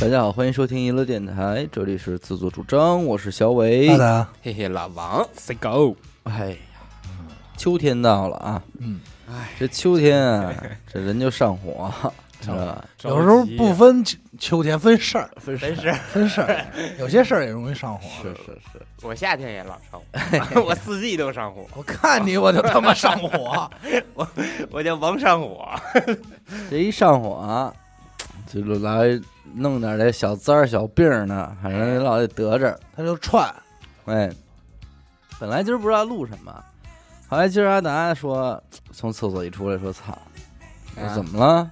大家好，欢迎收听娱乐电台，这里是自作主张，我是小伟。大家嘿嘿，老王，Say go，哎呀，秋天到了啊，嗯，哎这秋天啊，这人就上火，知道吧？有时候不分秋秋天分事儿，分事儿。分事儿，有些事儿也容易上火。是是是，我夏天也老上火，我四季都上火，我看你我就他妈上火，我叫王上火。这一上火啊，就来弄点这小灾儿、小病儿呢，反正老得得着。他就串，哎，本来今儿不知道录什么，后来今儿阿达说从厕所一出来说：“操，我说怎么了？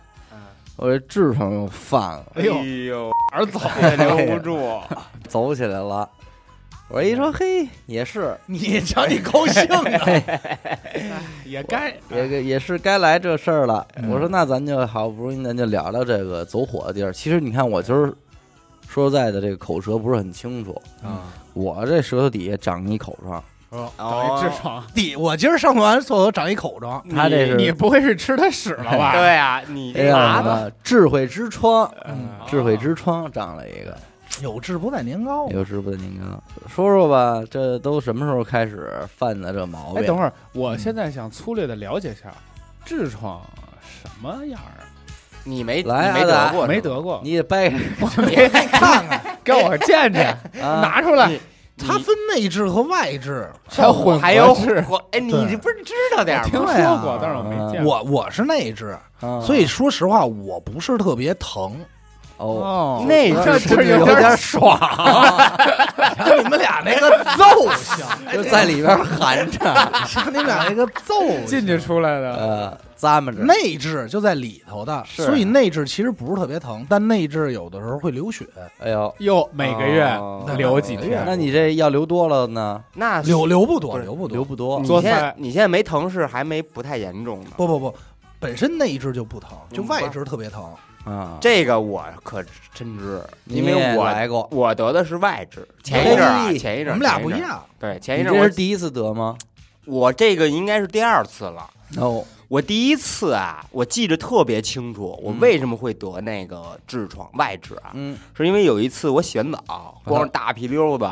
我这痔疮又犯了。”哎呦呦，哪儿走？也留不住。走起来了。我一说，嘿，也是，你瞧你高兴的！也该也也也是该来这事儿了。嗯我说，那咱就好不容易，咱就聊聊这个走火的地儿。其实你看，我今儿说实在的，这个口舌不是很清楚。啊，我这舌头底下长一口疮，长一痔疮。弟，我今儿上完厕所长一口疮，他这是你不会是吃他屎了吧？对啊，你这叫这麻子，什么？智慧之疮，嗯智慧之疮长了一个，有志不在年高。有志不在年高说说吧，这都什么时候开始犯的这毛病？哎，等会儿，我现在想粗略的了解一下，痔疮什么样啊？你没来没得过，没得过，你得掰开你看看，给我见见，啊，拿出来。它分内痔和外痔。还有混合还有痔我哎，你这不是知道点儿听吗？对啊说过，但是我没见过。我我是内痔，啊所以说实话，我不是特别疼。哦，哦，那这是这有点爽，就 你们俩那个揍性，就在里边含着，像你们俩那个揍进去出来的。呃，咂摸着。内痔就在里头的，所以内痔其实不是特别疼，但内痔有的时候会流血，哎呦，哟，每个月哦留几天？那你这要流多了呢？那流流不多，流不多，流不多你做菜现在你现在没疼是还没不太严重呢。不不不，本身内痔就不疼，就嗯外痔特别疼。啊。这个我可真知，因为我来过，我得的是外痔，前一阵儿啊，前一阵儿我们俩不一样，对，前一你阵儿我这是第一次得吗？我这个应该是第二次了。哦，我第一次啊，我记得特别清楚，我嗯为什么会得那个痔疮外痔啊？嗯，是因为有一次我洗完澡，光着大屁溜子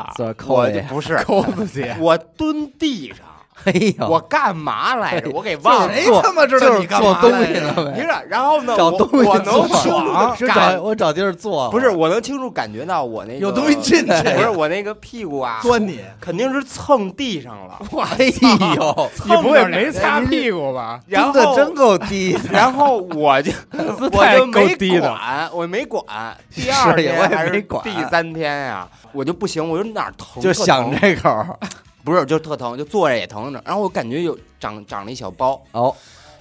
我就不是 抠自己，我蹲地上，哎呦，我干嘛来着？我给忘了。谁他妈知道你干做嘛来着？东西了呗，不是，然后呢，我找东西我能做爽找我找地儿坐，不是，我能清楚感觉到我那个有东西进去不是我那个屁股啊，钻你，肯定是蹭地上了。哎呦，你不会没擦屁股吧？然后真够低，然后我就 我太就没够低的管，我没管。第二是也我也天还是没管第三天呀，我就不行，我就哪儿疼就想这口儿不是就特疼，就坐着也疼着。然后我感觉有长长了一小包，哦，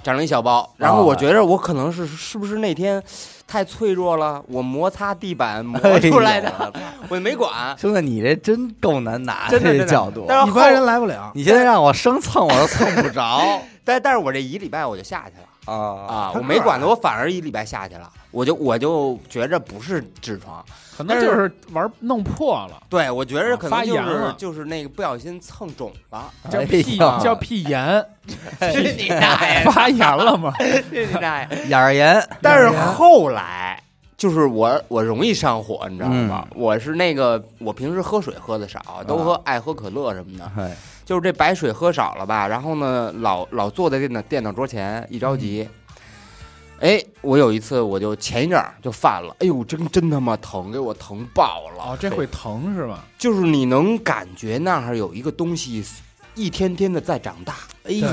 长了一小包。然后我觉着我可能是是不是那天太脆弱了，我摩擦地板磨出来的，哎我就没管。兄弟，你这真够难拿这角度。但是后一般人来不了。你现在让我生蹭，我都蹭不着 但但是我这一礼拜我就下去了啊啊，我没管他，我反而一礼拜下去了，我就我就觉着不是痔疮，可能就是玩弄破了，对我觉着可能就是就是那个不小心蹭肿了，哎叫屁叫屁炎，去你大爷！发炎了吗？去你大爷！眼儿炎，但是后来就是我我容易上火，你知道吗？嗯我是那个我平时喝水喝的少，都喝爱喝可乐什么的，哎，就是这白水喝少了吧，然后呢老老坐在电脑电脑桌前，一着急。哎，我有一次，我就前一阵儿就犯了，哎呦，真真他妈疼，给我疼爆了。哦，这会疼是吧？就是你能感觉那儿有一个东西一天天的在长大。哎呦，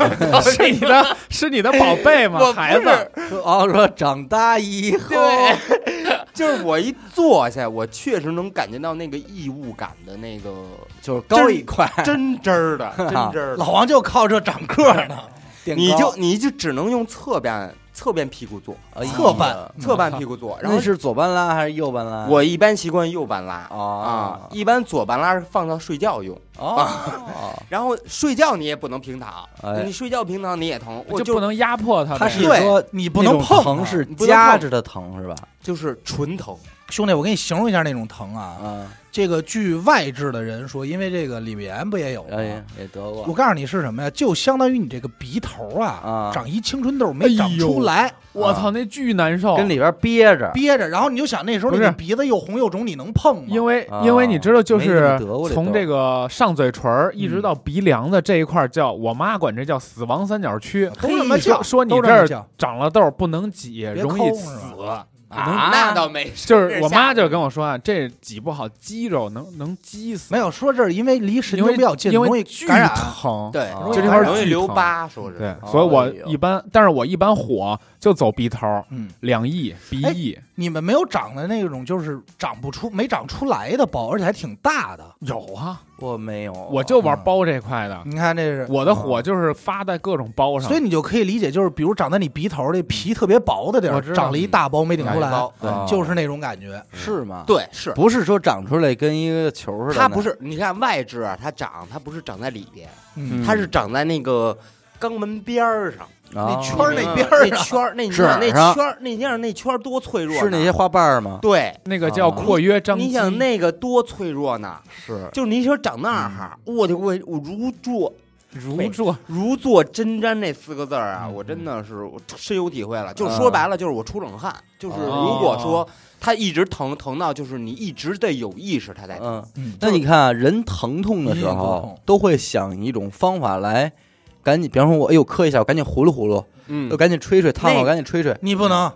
是你的，是你的宝贝吗？孩子，哦，说长大以后，就是我一坐下，我确实能感觉到那个异物感的那个就是高一块，真真儿的，真真儿的。老王就靠这长个儿呢，你就你就只能用侧边侧边屁股坐，侧半侧半屁股坐，然后那是左半拉还是右半拉？我一般习惯右半拉哦。啊，一般左半拉是放到睡觉用，啊，然后睡觉你也不能平躺，哎。你睡觉平躺你也疼，我就不能压迫他呗。他是对。说你不能碰疼是夹着的疼是吧？就是纯疼，兄弟，我给你形容一下那种疼啊。啊，这个据外治的人说，因为这个李维炎不也有吗？也得过我告诉你是什么呀？就相当于你这个鼻头啊，啊长一青春痘没长出来。我操，那巨难受。跟里边憋着，憋着，然后你就想那时候你鼻子又红又肿，你能碰吗？因为啊因为你知道，就是从这个上嘴唇儿一直嗯到鼻梁的这一块叫，我妈管这叫死亡三角区。都这么说叫，说你这儿长了痘不能挤，容易死啊，那倒没事，就是我妈就跟跟我说啊，这挤不好肌肉能能激死，没有说这是因为离神经比较近，因容易为巨感染。疼。对，啊就这块儿容易留巨疼疤，说是对，哦所以我一般，但是我一般火就走鼻头，嗯，两翼、鼻哎翼你们没有长的那种就是长不出、没长出来的包，而且还挺大的。有啊，我没有，我就玩包这块的，你看这是，我的火就是发在各种包上。所以。你就可以理解，就是比如长在你鼻头这皮特别薄的地儿，长了一大包没顶出来，就是那种感觉。是吗？，对是。不是说长出来跟一个球似的，它不，是，你看外痔啊，它长，它不是长在里边，嗯，它是长在那个肛门边儿上，那圈儿那边儿啊那圈儿，那你想那上圈儿，那你想那圈儿多脆弱呢，是那些花瓣儿吗？对，那个叫啊括约张肌，你想那个多脆弱呢？是，就是你说长那儿哈，我就我我如坐如坐如坐针毡这四个字儿啊，嗯我真的是我深有体会了。就是说白了，就是我出冷汗。就是如果说它一直疼疼到，就是你一直得有意识它在疼。嗯。嗯，那你看啊，人疼痛的时候，都会想一种方法来，赶紧，比方说我哎呦磕一下，我赶紧呼噜呼噜，嗯我赶紧吹吹，烫那好赶紧吹吹，你不能，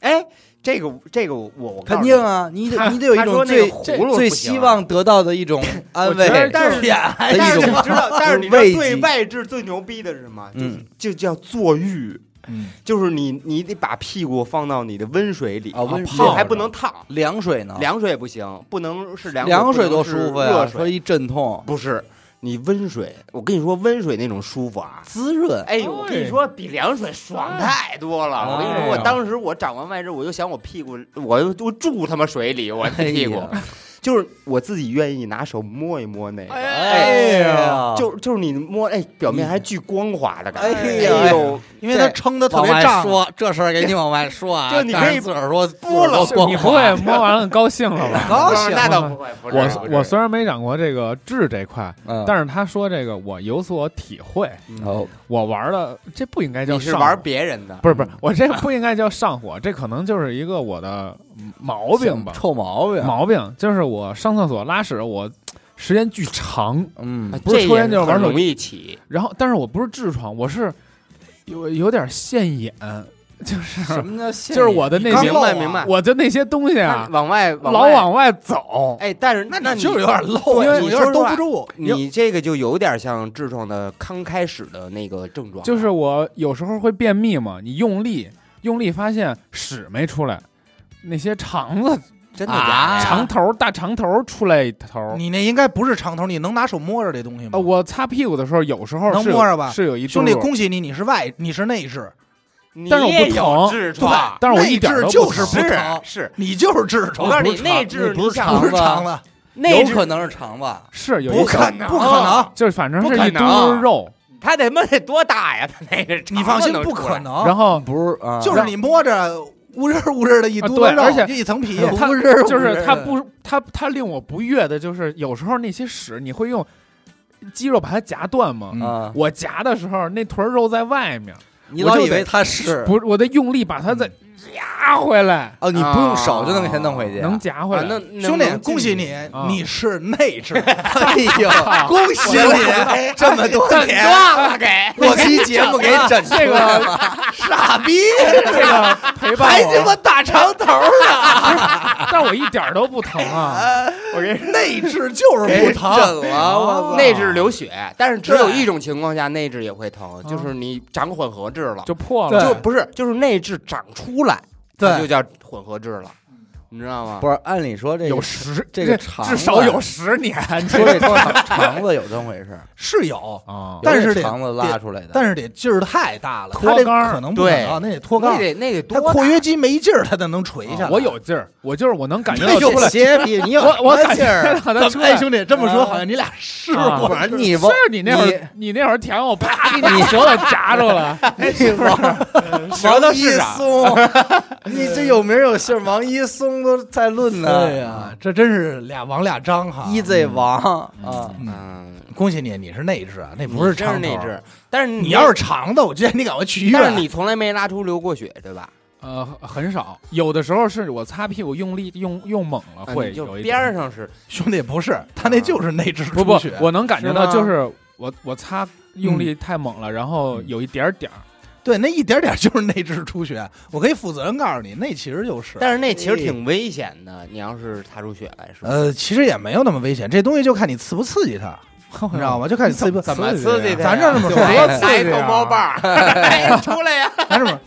哎，这个这个我我告诉肯定，啊，你得他你得有一他种最说那个葫芦最不行啊希望得到的一种 安慰我觉得，但是但是种你知道，但是你知道慰对藉外置最牛逼的是什么？就是嗯就叫坐浴，嗯，就是你你得把屁股放到你的温水里啊温这水还不能烫，凉水呢，凉水也不行，不能是凉凉水多不能是舒服呀，热水说一阵痛不是。你温水，我跟你说，温水那种舒服啊！滋润，哎呦，我跟你说，比凉水爽太多了。我跟你说，我当时我长完外痔，我就想我屁股，我我住他妈水里，我那屁股，就是我自己愿意拿手摸一摸那个，哎呀，就就是你摸，哎，表面还巨光滑的感觉。哎呦，因为它撑的特别胀。说这事儿给你往外说啊，就你可以自个儿说播了你不会摸完了高兴了吧？高兴。那倒不会，不是我我虽然没长过这个痣这块，嗯，但是他说这个我有所体会。哦，我玩的这不应该叫你是玩上火。别人的，不是不是，我这不应该叫上火，这可能就是一个我的毛病吧。臭毛病，毛病就是我上厕所拉屎，我时间巨长，嗯。啊不是抽烟就是玩手机。然后但是我不是痔疮，我是有有点现眼，就是什么叫现就是我的那些漏啊。明白明白，我的那些东西啊，往外外。老往外走。哎，但是那那你就是有点漏，对你有点兜不住。你这个就有点像痔疮的刚开始的那个症状，就是我有时候会便秘嘛，你用力用力发现屎没出来，那些肠子真的啊假的呀？长头大长头出来一头。你那应该不是长头，你能拿手摸着这东西吗？呃，我擦屁股的时候，有时候是有能摸着吧？是有一兄弟，嘟噜恭喜你，你是外，你是内痔，但是我不也有疼痔疮，但是我一点都不内痔就是疼是不疼，是，你就是痔我疮，告诉你，不是内痔不是你想不是肠肠子，内痔有可能是肠子，是有一不可能，不可能。就是反正不是一嘟可能。噜肉，他得妈得多大呀？他那个你放心，不可能。然后不是啊，就是你摸着乌热乌热的一啊嘟噜肉，对而且一层皮，它就是它不它它令我不悦的，就是有时候那些屎你会用肌肉把它夹断吗？我夹的时候那坨肉在外面，你我以为它是不是我得用力把它再夹回来，哦，你不用手就能给它弄回去，能夹回啊，来。那兄弟，恭喜你，啊。你是内置，哎呦，恭喜你，这么多年，断了给。我期节目给整出这个 傻逼，这个陪伴还他我，妈大长头呢，但我一点儿都不疼啊！我给内置就是不疼，整了，我，内置流血，但是只有一种情况下内置也会疼，就是你长混合痔了，就破了，就不是就是内置长出来，这就，叫混合制了，你知道吗？不是，按理说这个有十这个肠至少有十年。说 这肠肠子有这么回事，是有，啊，但是肠子拉出来的，但是得劲儿太大了，他这脱肛可能不可对能，那得脱肛，那得那得他多大括约肌没劲儿，他才能垂下来。我有劲儿，我就是我能感觉到出来，鞋皮，你有我劲儿觉到它出来。哎，兄弟这么说，啊好像你俩试啊过你是你那会儿，你那会儿舔我，啪 给你舌头夹住了。你往舌头王一？松，你这有名有姓，王一松都在论呢。对呀，这真是俩王俩张哈。，EZ 王啊，嗯，嗯，恭喜你，你是内痔啊，那不是真是长头内痔，但是你要是长的，我建议你赶快去医院。但是你从来没拉出流过血，对吧？呃，很少，有的时候是我擦屁股用力用用猛了啊会你就边有一边儿上是。兄弟不是，他那就是内痔不不出血，，我能感觉到就是我我擦用力太猛了，然后有一点点儿，对，那一点点就是内痔出血，我可以负责任告诉你，那其实就是。但是那其实挺危险的，你要是擦出血来，是吧？呃，其实也没有那么危险，这东西就看你刺不刺激它，你知道吗？就看你刺不 怎么刺激的？咱这这么说来多刺激猫棒出来呀！咱这么说，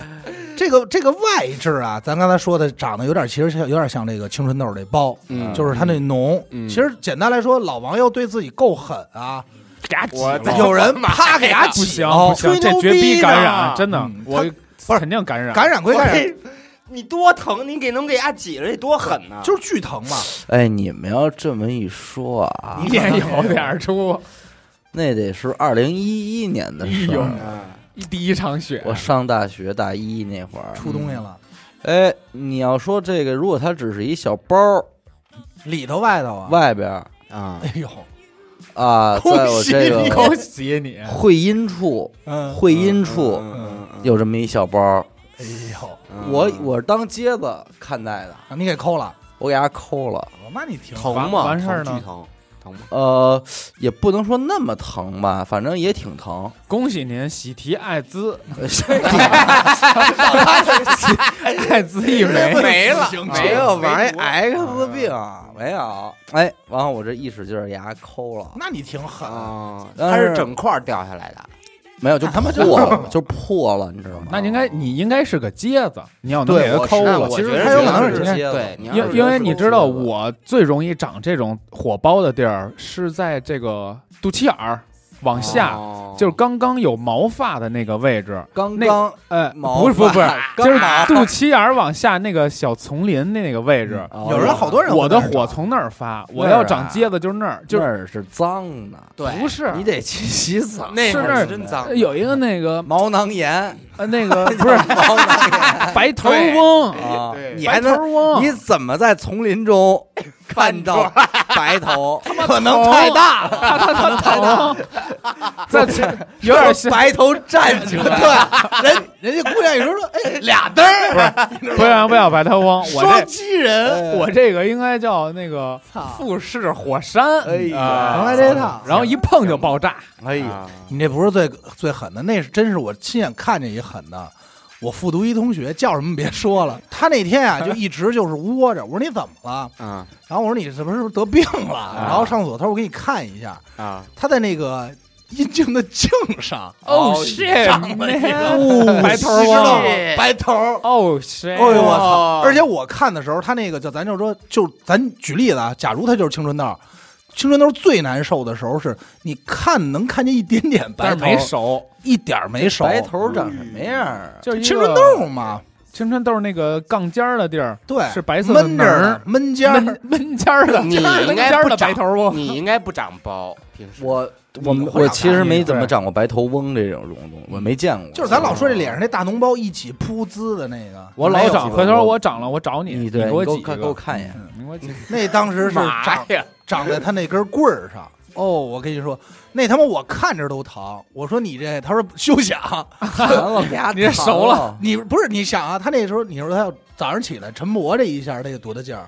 这个这个外痔啊，咱刚才说的长得有点，其实像有点像这个青春痘这包，嗯就是它那脓。嗯其实简单来说，老王要对自己够狠啊，给他挤我了。有人啪给他不挤不行，吹牛这绝逼逼感染，真的嗯，我不是肯定感染，感染归感染，你多疼，你给能给他挤了，得多狠呐！就是巨疼嘛。哎，你们要这么一说啊，你也有点儿出。那得是二零一一年的事哎呦儿。嗯第一场雪，我上大学大一那会儿，出东西了，哎，你要说这个，如果它只是一小包里头外头啊，外边啊，哎呦，啊，在我这个恭喜你，会阴处，嗯，会阴处有这么一小包儿，哎呦，嗯我我是当疖子看待的，啊你给抠了，我给它抠了。那你挺疼吗？完事儿呢疼吗？呃，也不能说那么疼吧，反正也挺疼。恭喜您喜提艾滋，哎 艾滋一枚，没了。没有没玩 X 病，没有。哎，完了我这一使劲儿给它抠了，那你挺狠，它是整块儿掉下来的，没有就他妈就破了，就破了，你知道吗？那应该你应该是个疖子，你要能给它抠了我。其实它有可能是是疖子对，因因为你知道，我最容易长这种火包的地儿是在这个肚脐眼儿往下，哦。就是刚刚有毛发的那个位置。那刚刚呃，毛不是不是不是，发。就是刚肚脐眼儿往下那个小丛林那个位置。哦。有人好多人我的火从那儿发，我要长疖子就是那儿，就那儿是脏的，对，不是。你得去洗澡。那会是那儿真脏，有一个那个毛囊炎。呃那个 不是。毛囊炎。白头翁，啊对，你还白头能翁，你怎么在丛林中看到白头？可能太大了，他他他疼，在有点像白头战者，对，人人家姑娘有时候说，哎，俩灯儿，不要不要白头翁，我双这击人，我这个应该叫那个富士火山，哎呀。能来这套。然后一碰就爆炸，哎呀，啊你这不是最最狠的，那是真是我亲眼看见一狠的。我复读一同学叫什么别说了，他那天啊 就一直就是窝着。我说你怎么了？啊然后我说你是不是得病了？然后上厕所，他说我给你看一下，啊！他在那个阴茎的茎上 哦长 shit，了一个 man 白头你知道吗翁，白头儿。哦 shit，哎呦我操！哦而且我看的时候，他那个叫咱就说，就咱举例子啊，假如他就是青春痘，青春痘最难受的时候是你看能看见一点点白头，但是没熟，一点儿没熟，白头长什么样啊？就是一青春痘嘛，青春痘那个杠尖儿的地儿，对，是白色的闷着儿闷尖儿，闷闷尖儿的，你闷应该尖儿的不长白头不，你应该不长包，平时。我我你会长我其实没怎么长过白头翁这种东西，我没见过。就是咱老说这脸上那大脓包一起噗滋的那个，我老长，回头我我长了，我找你，你对，给我给我看给我个，看一眼。那当时是妈长呀！长在他那根棍儿上。哦，我跟你说，那他妈我看着都疼。我说你这，他说休想，完了，啪，你这熟了，你不是你想啊，他那时候你说他要早上起来晨勃这一下，那得多大劲儿？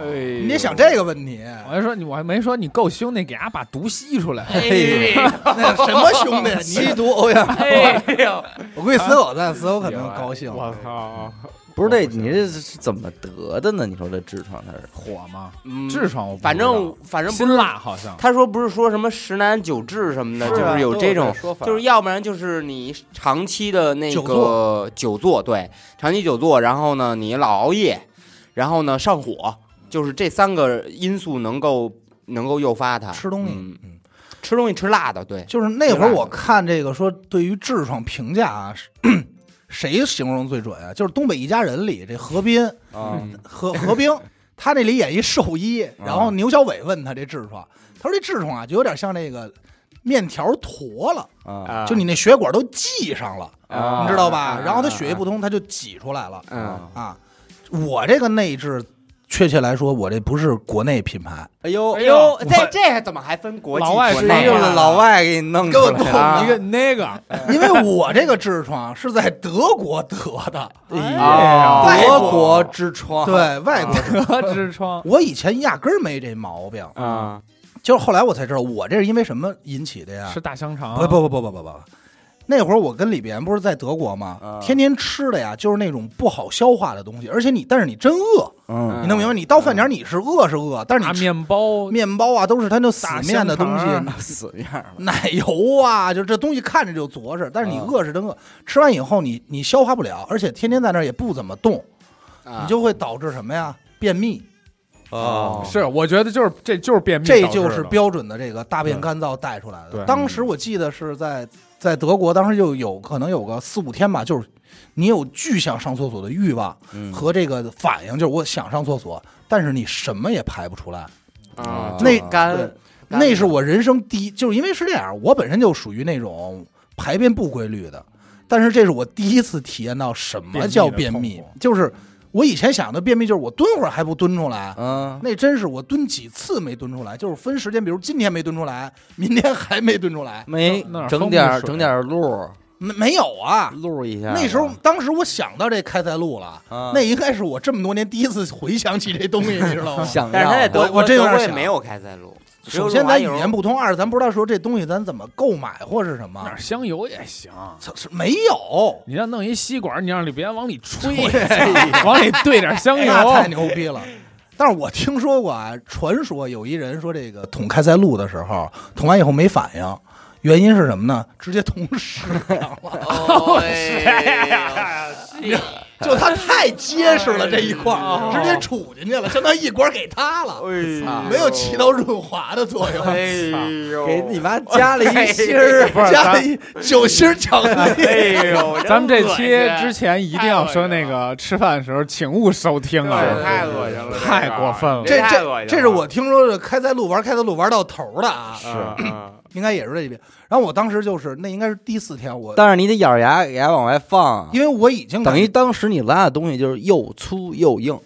哎你得想这个问题，我还说你，我还没说你够兄弟，给俺把毒吸出来。哎那什么兄弟？吸毒欧阳，哎呦，我估计死狗在，死狗可能高兴。我操，不是这你这是怎么得的呢？你说这痔疮它是？火吗？嗯痔疮我不知道反正反正不辛是，辣好像。他说不是说什么十男九痔什么的，就是有这种，说法，就是要不然就是你长期的那久个久坐，对，长期久坐，然后呢你老熬夜，然后呢上火，就是这三个因素能够能够诱发它吃东西，嗯嗯，吃东西吃辣的，对，就是那会儿我看这个说对于痔疮评价啊，是谁形容最准啊？就是《东北一家人》里这何斌嗯，何何冰，他那里演一兽医，然后牛小伟问他这痔疮，他说这痔疮啊就有点像那个面条坨了，啊就你那血管都系上了，啊你知道吧啊？然后他血液不通，他就挤出来了嗯啊。我这个内痔确切来说，我这不是国内品牌，哎呦哎呦，这这怎么还分国际？老外是一啊个老外给你弄出给我来啊一个那个，因为我这个痔疮是在德国得的，外国德国痔疮，对外国。痔疮，我以前压根儿没这毛病，啊，就是后来我才知道，我这是因为什么引起的呀？吃大香肠，不不不不不不不，那会儿我跟李别不是在德国吗？啊天天吃的呀，就是那种不好消化的东西，而且你但是你真饿，嗯你能明白？你到饭点儿你是饿是饿，但是大你吃面包，面包啊都是它那死面的东西，死样了，奶油啊，就这东西看着就着实，但是你啊饿是真饿，吃完以后你你消化不了，而且天天在那儿也不怎么动，啊你就会导致什么呀？便秘，哦是我觉得就是这就是便秘导致的，这就是标准的这个大便干燥带出来的。对当时我记得是在在德国，当时就有可能有个四五天吧，就是你有巨想上厕所的欲望嗯和这个反应，就是我想上厕所，但是你什么也排不出来。啊，那干那是我人生第一，就是因为是这样，我本身就属于那种排便不规律的，但是这是我第一次体验到什么叫便秘就是我以前想的便秘就是我蹲会儿还不蹲出来，嗯，那真是我蹲几次没蹲出来，就是分时间，比如今天没蹲出来，明天还没蹲出来，没整点整点儿路没没有啊。路一下，那时候，当时我想到这开塞露了，啊。那应该是我这么多年第一次回想起这东西，你知道吗？想但是他在要我德国，我真有点想德国也没有开塞露。首先咱语言不通，二是咱不知道说这东西咱怎么购买或是什么哪，儿香油也行。操是没有，你要弄一吸管，你让里别往里吹，往里兑点香油，那太牛逼了。但是我听说过啊，传说有一人说这个捅开塞露的时候，捅完以后没反应，原因是什么呢？直接捅屎上了。哦，就它太结实了这一块儿，直接杵进去了，相当于一管给他了，没有起到润滑的作用，哎呦，给你妈加了一芯儿，加了一酒心儿巧克力。哎呦，咱们这期之前一定要说那个吃饭的时候，请勿收听啊！太恶心了，太过分了这这这是我听说的开塞露玩开塞露玩到头的啊，是嗯应该也是这一遍。然后我当时就是那应该是第四天，我但是你得咬着牙给它往外放啊，因为我已经等于当时你拉的东西就是又粗又硬。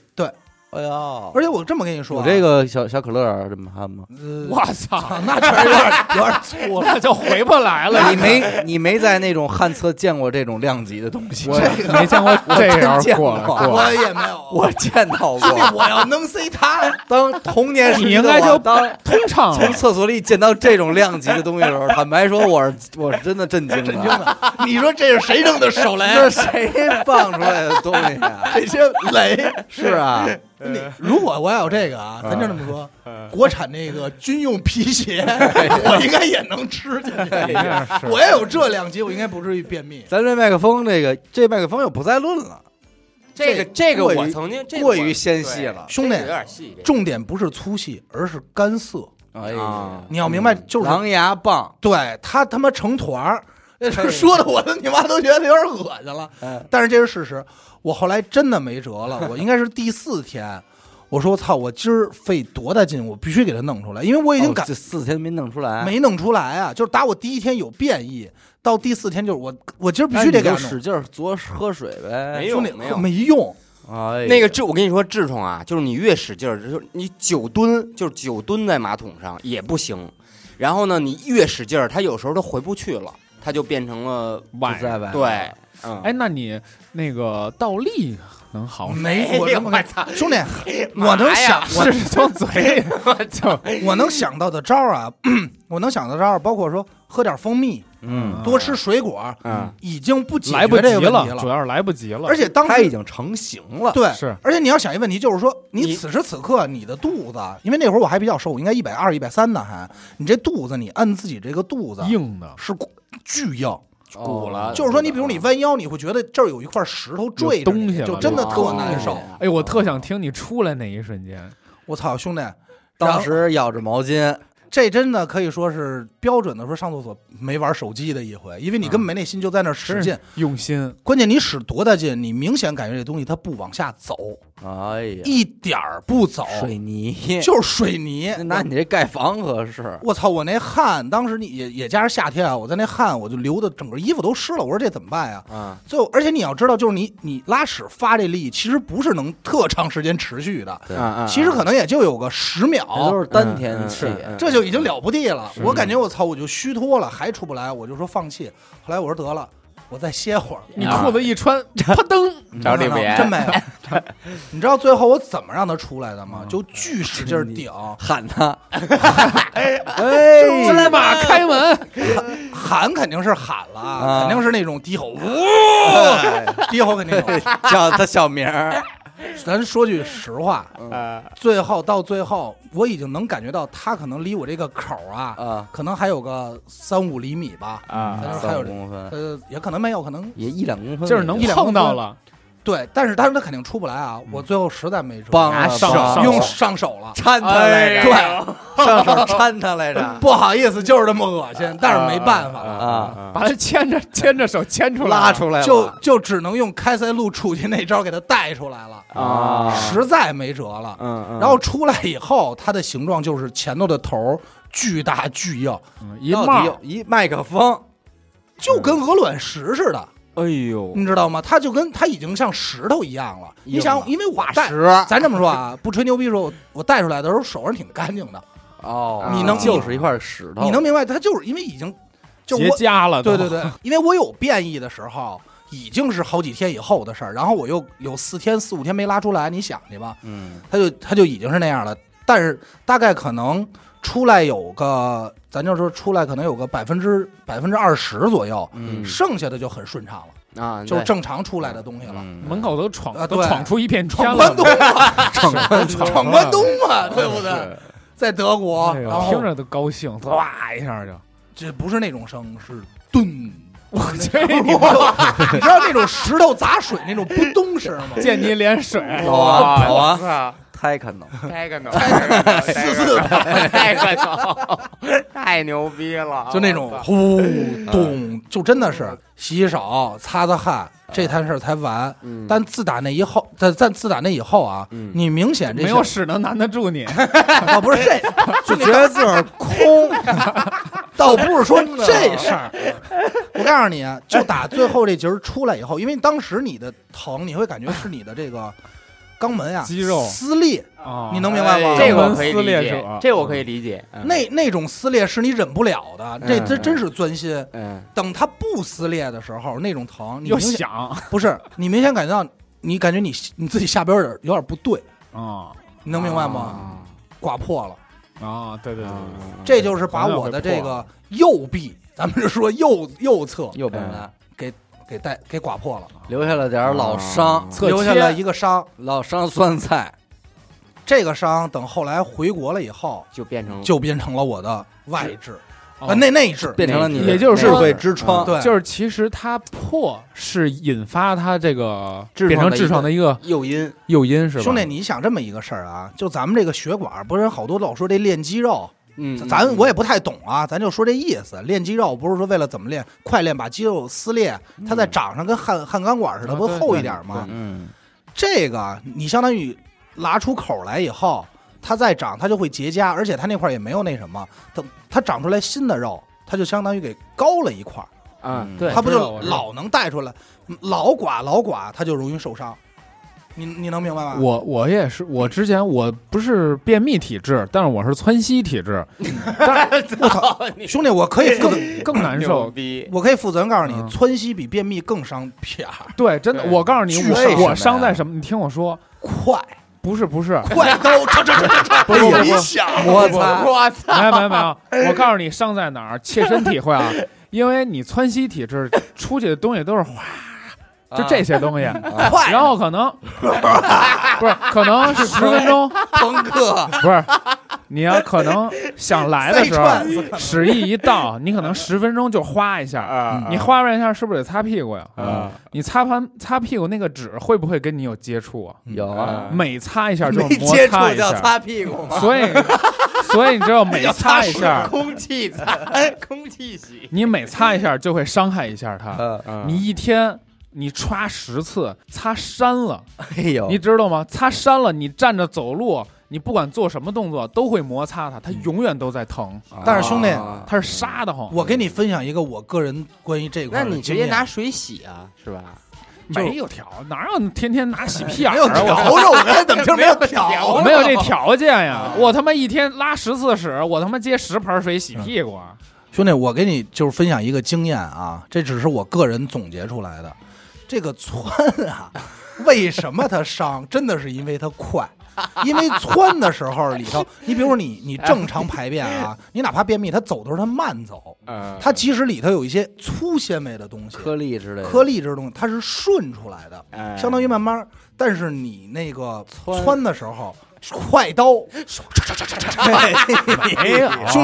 对，哎呀，而且我这么跟你说啊，有这个小小可乐这么憨吗？呃，我操，操，那确实有点有点粗了。那就回不来了。你没你没在那种旱厕见过这种量级的东西？我没见过这样见过我也没有，我见到过。我要能塞他，当童年时你应该就当通畅了。从厕所里见到这种量级的东西的时候，坦白说，我是我是真的震惊震惊了。了。你说这是谁扔的手雷？这谁放出来的东西啊？这些雷，是啊，你如果我要有这个啊，咱就这么说，国产那个军用皮鞋，我应该也能吃进去。我要有这两集，我应该不至于便秘。咱这麦克风，这个这麦克风又不再论了，这个这个我过于纤细了兄弟有点细，重点不是粗细，而是干涩。哎啊你要明白，就是狼牙棒，对它他妈成团儿，说的我都你妈都觉得有点恶心了。嗯但是这是事实。我后来真的没辙了，我应该是第四天，我说我操，我今儿费多大劲，我必须给它弄出来，因为我已经感哦这四天没弄出来，没弄出来啊，就是打我第一天有变异，到第四天就是我我今儿必须得给使。劲儿多喝水呗。没有兄弟没用没用，哎，那个痔，我跟你说，痔疮啊，就是你越使劲儿，就是你久蹲，就是久蹲在马桶上也不行。然后呢，你越使劲儿，它有时候它回不去了，它就变成了外不在外，对，嗯，哎，那你那个倒立能好吗？没我这么跟我操。兄弟，妈我能想呀我是从嘴我能想到的招儿啊，我能想到招儿包括说喝点蜂蜜，嗯，多吃水果，嗯，已经不解来不及决这个问题了，主要是来不及了。而且当时它已经成型了。对，是。而且你要想一个问题，就是说你你此时此刻你的肚子，因为那会儿我还比较瘦，我应该一百二、一百三呢，还你这肚子，你按自己这个肚子硬的，是巨硬，鼓了就是说你比如你弯腰，你会觉得这儿有一块石头坠东西就真的哦特难受。哎，我特想听你出来那一瞬间，我操，兄弟，当时咬着毛巾，这真的可以说是标准的说上厕所没玩手机的一回，因为你根本没那心，就在那儿使劲。用心。关键你使多大劲，你明显感觉这东西它不往下走，哎呀，一点儿不走，水泥，就是水泥。那你这盖房合适？我操！我那汗，当时你也也加上夏天啊，我在那汗我就流的整个衣服都湿了。我说这怎么办呀？啊，最后，而且你要知道，就是你你拉屎发这力，其实不是能特长时间持续的，对啊啊其实可能也就有个十这秒都，是丹田气嗯嗯嗯，这就已经了不地了。我感觉我操，我就虚脱了，还出不来，我就说放弃。后来我说得了，我再歇会儿。你裤子一穿，啪噔，找李不言真没有。你知道最后我怎么让他出来的吗？就巨使劲顶，喊他，哎，出来吧开门，喊肯定是喊了，啊肯定是那种低吼，呜，低吼肯定有。叫他小名儿，咱说句实话，啊。最后到最后，我已经能感觉到他可能离我这个口儿啊，啊，可能还有个三五厘米吧。啊嗯还三公分，呃，也可能没有，可能也一两公分，就是能碰到了，对，但是但是他肯定出不来啊。我最后实在没辙，帮了拿手。用上手了。搀他来着，对，上手搀他来着，不好意思，就是这么恶心，但是没办法。了，啊把他牵着 牵着手牵出来，拉出来，就就只能用开塞露出去那招给他带出来了，啊，实在没辙了。嗯嗯，然后出来以后，它的形状就是前头的头巨大巨硬，嗯一帽。一麦克风，就跟鹅卵石似的，哎呦，你知道吗？它就跟它已经像石头一样了。你想，因为我带，石咱这么说啊，不吹牛逼说，我我带出来的时候手上挺干净的，哦，你能就是一块石头，你能明白？它就是因为已经，就结，痂了，对对对，因为我有变异的时候。已经是好几天以后的事儿，然后我又有四天四五天没拉出来，你想去吧，嗯，它就它就已经是那样了。但是大概可能出来有个，咱就说出来可能有个百分之百分之二十左右，嗯。剩下的就很顺畅了，啊，就是正常出来的东西了。嗯。门口都闯都闯出一片天闯关东嘛，闯关闯关东嘛，对不对？在德国，哎呦然后听着都高兴，哇一下就，这不是那种声，是咚。我 这你你知道知道那种石头砸水那种扑通声吗？见你脸水，老王 太可能，太个能，四四的，太可能，太牛逼了，就那种我操。呼咚，就真的是洗洗手、擦擦汗，这摊事儿才完。嗯。但自打那以后，但但自打那以后啊，嗯。你明显这没有屎能难得住你，倒 不是这，就觉得自个儿空，倒不是说这事儿。我告诉你啊，就打最后这节儿出来以后，因为当时你的疼，你会感觉是你的这个肛门啊肌肉。撕裂，啊。你能明白吗？这个我可以撕理解这我可以理解，嗯。那那种撕裂是你忍不了的，这嗯。这真是钻心。嗯。等它不撕裂的时候，那种疼，你又明显 不是你明显感觉到，你感觉你你自己下边有点有点不对，啊。你能明白吗？刮破了，啊，对对对，啊这就是把我的这个右臂，咱们就说右右侧右本来给带给刮破了，留下了点老伤，侧留下了一个伤。老伤酸菜，这个伤等后来回国了以后，就变成就变成了我的外痔，哦呃内内痔。变成了你的也就是说智慧之窗，对，就是其实它破是引发它这个痔变成痔疮的一个疮的一个诱因，诱因是吧？兄弟，你想这么一个事儿啊，就咱们这个血管，不是好多老说这练肌肉，嗯，咱我也不太懂啊，咱就说这意思。练肌肉不是说为了怎么练，快练把肌肉撕裂，它在掌上跟焊焊钢管似的，不厚一点吗？嗯，这个你相当于拉出口来以后，它再长，它就会结痂，而且它那块也没有那什么，它它长出来新的肉，它就相当于给高了一块儿，嗯，对它不就老能带出来，老刮老刮，它就容易受伤。你你能明白吗？我我也是，我之前我不是便秘体质，但是我是窜稀体质，我操，兄弟，我可以，更 更难受。我可以负责任告诉你，嗯窜稀比便秘更伤屁眼儿，对，真的，我告诉你，我我伤在什么？你听我说，快不是不是，快刀，这这这这你想摩擦，我操，没有没有没有，我告诉你伤在哪儿，切身体会啊，因为你窜稀体质出去的东西都是哗，就这些东西，快，然后可能 不是，可能是十分钟，朋克，不是，你要可能想来的时候再串，屎意一到，你可能十分钟就花一下，啊你花完一下是不是得擦屁股呀？啊你擦盘擦屁股那个纸会不会跟你有接触啊？有啊，每擦一下就摩擦一下，叫擦屁股吗？所以所以你知道每擦一下，空气擦，空气洗，你每擦一下就会伤害一下它。嗯，你一天你刷十次，擦山了，哎呦，你知道吗？擦山了，你站着走路，你不管做什么动作都会摩擦它，它永远都在疼，但是兄弟啊它是沙的慌。我给你分享一个我个人关于这块那你直儿的经验接拿水洗啊，是吧？没有条，哪有天天拿洗屁眼没有儿啊？我我刚才怎么听没有调我没有这条件呀！我他妈一天拉十次屎，我他妈接十盆水洗屁股啊！兄弟，我给你就是分享一个经验啊，这只是我个人总结出来的。这个窜啊，为什么它伤？真的是因为它快。因为窜的时候里头，你比如说你你正常排便啊，你哪怕便秘，它走的时候它慢走，嗯，它即使里头有一些粗纤维的东西、颗粒之类的，颗粒之类的东西，它是顺出来的，哎相当于慢慢。但是你那个窜窜的时候，快刀，兄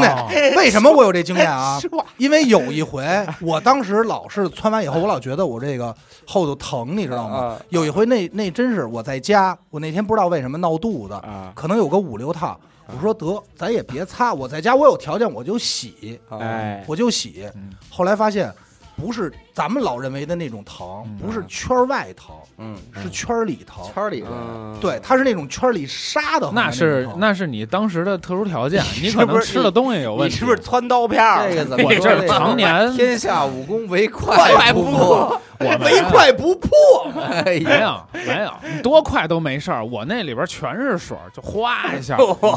弟，为什么我有这经验啊？因为有一回，我当时老是窜完以后，我老觉得我这个后头疼，你知道吗啊？有一回那那真是我在家，我那天不知道为什么闹肚子，啊，可能有个五六趟。我说得，咱也别擦，我在家我有条件我就洗，啊，哎，我就洗。嗯后来发现，不是咱们老认为的那种疼，嗯不是圈儿外疼，嗯，是圈儿里疼。圈里的，嗯，对，它是那种圈里杀的，那是那是你当时的特殊条件，你是可能不是吃的东西有问题。你是不是窜刀片儿？这个怎么？我这是常年天下武功唯快快不破，我唯快不破。哎没，有没有，多快都没事儿。我那里边全是水，就哗一下，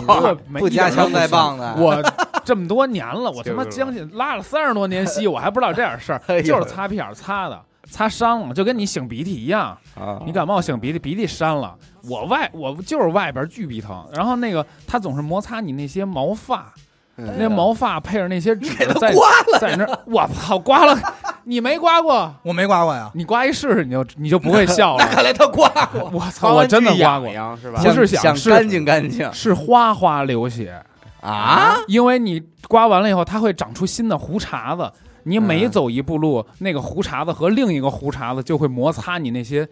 不加枪带棒的，我这么多年了，我他妈将近拉了三十多年稀，我还不知道这点事儿。就是擦屁眼擦的，擦伤了，就跟你擤鼻涕一样。啊。你感冒擤鼻涕，鼻涕扇了，我外我就是外边巨鼻疼，然后那个它总是摩擦你那些毛发，嗯。那毛发配着那些纸在刮了，在那儿，我操，刮了，你没刮过，我没刮过呀。你刮一试试，你就你就不会笑了。看来他刮过。我操，我真的刮过，痒是吧？不是想是想干净干净。是哗哗流血，啊，因为你刮完了以后，它会长出新的胡茬子。你每嗯走一步路，那个胡茬子和另一个胡茬子就会摩擦你那些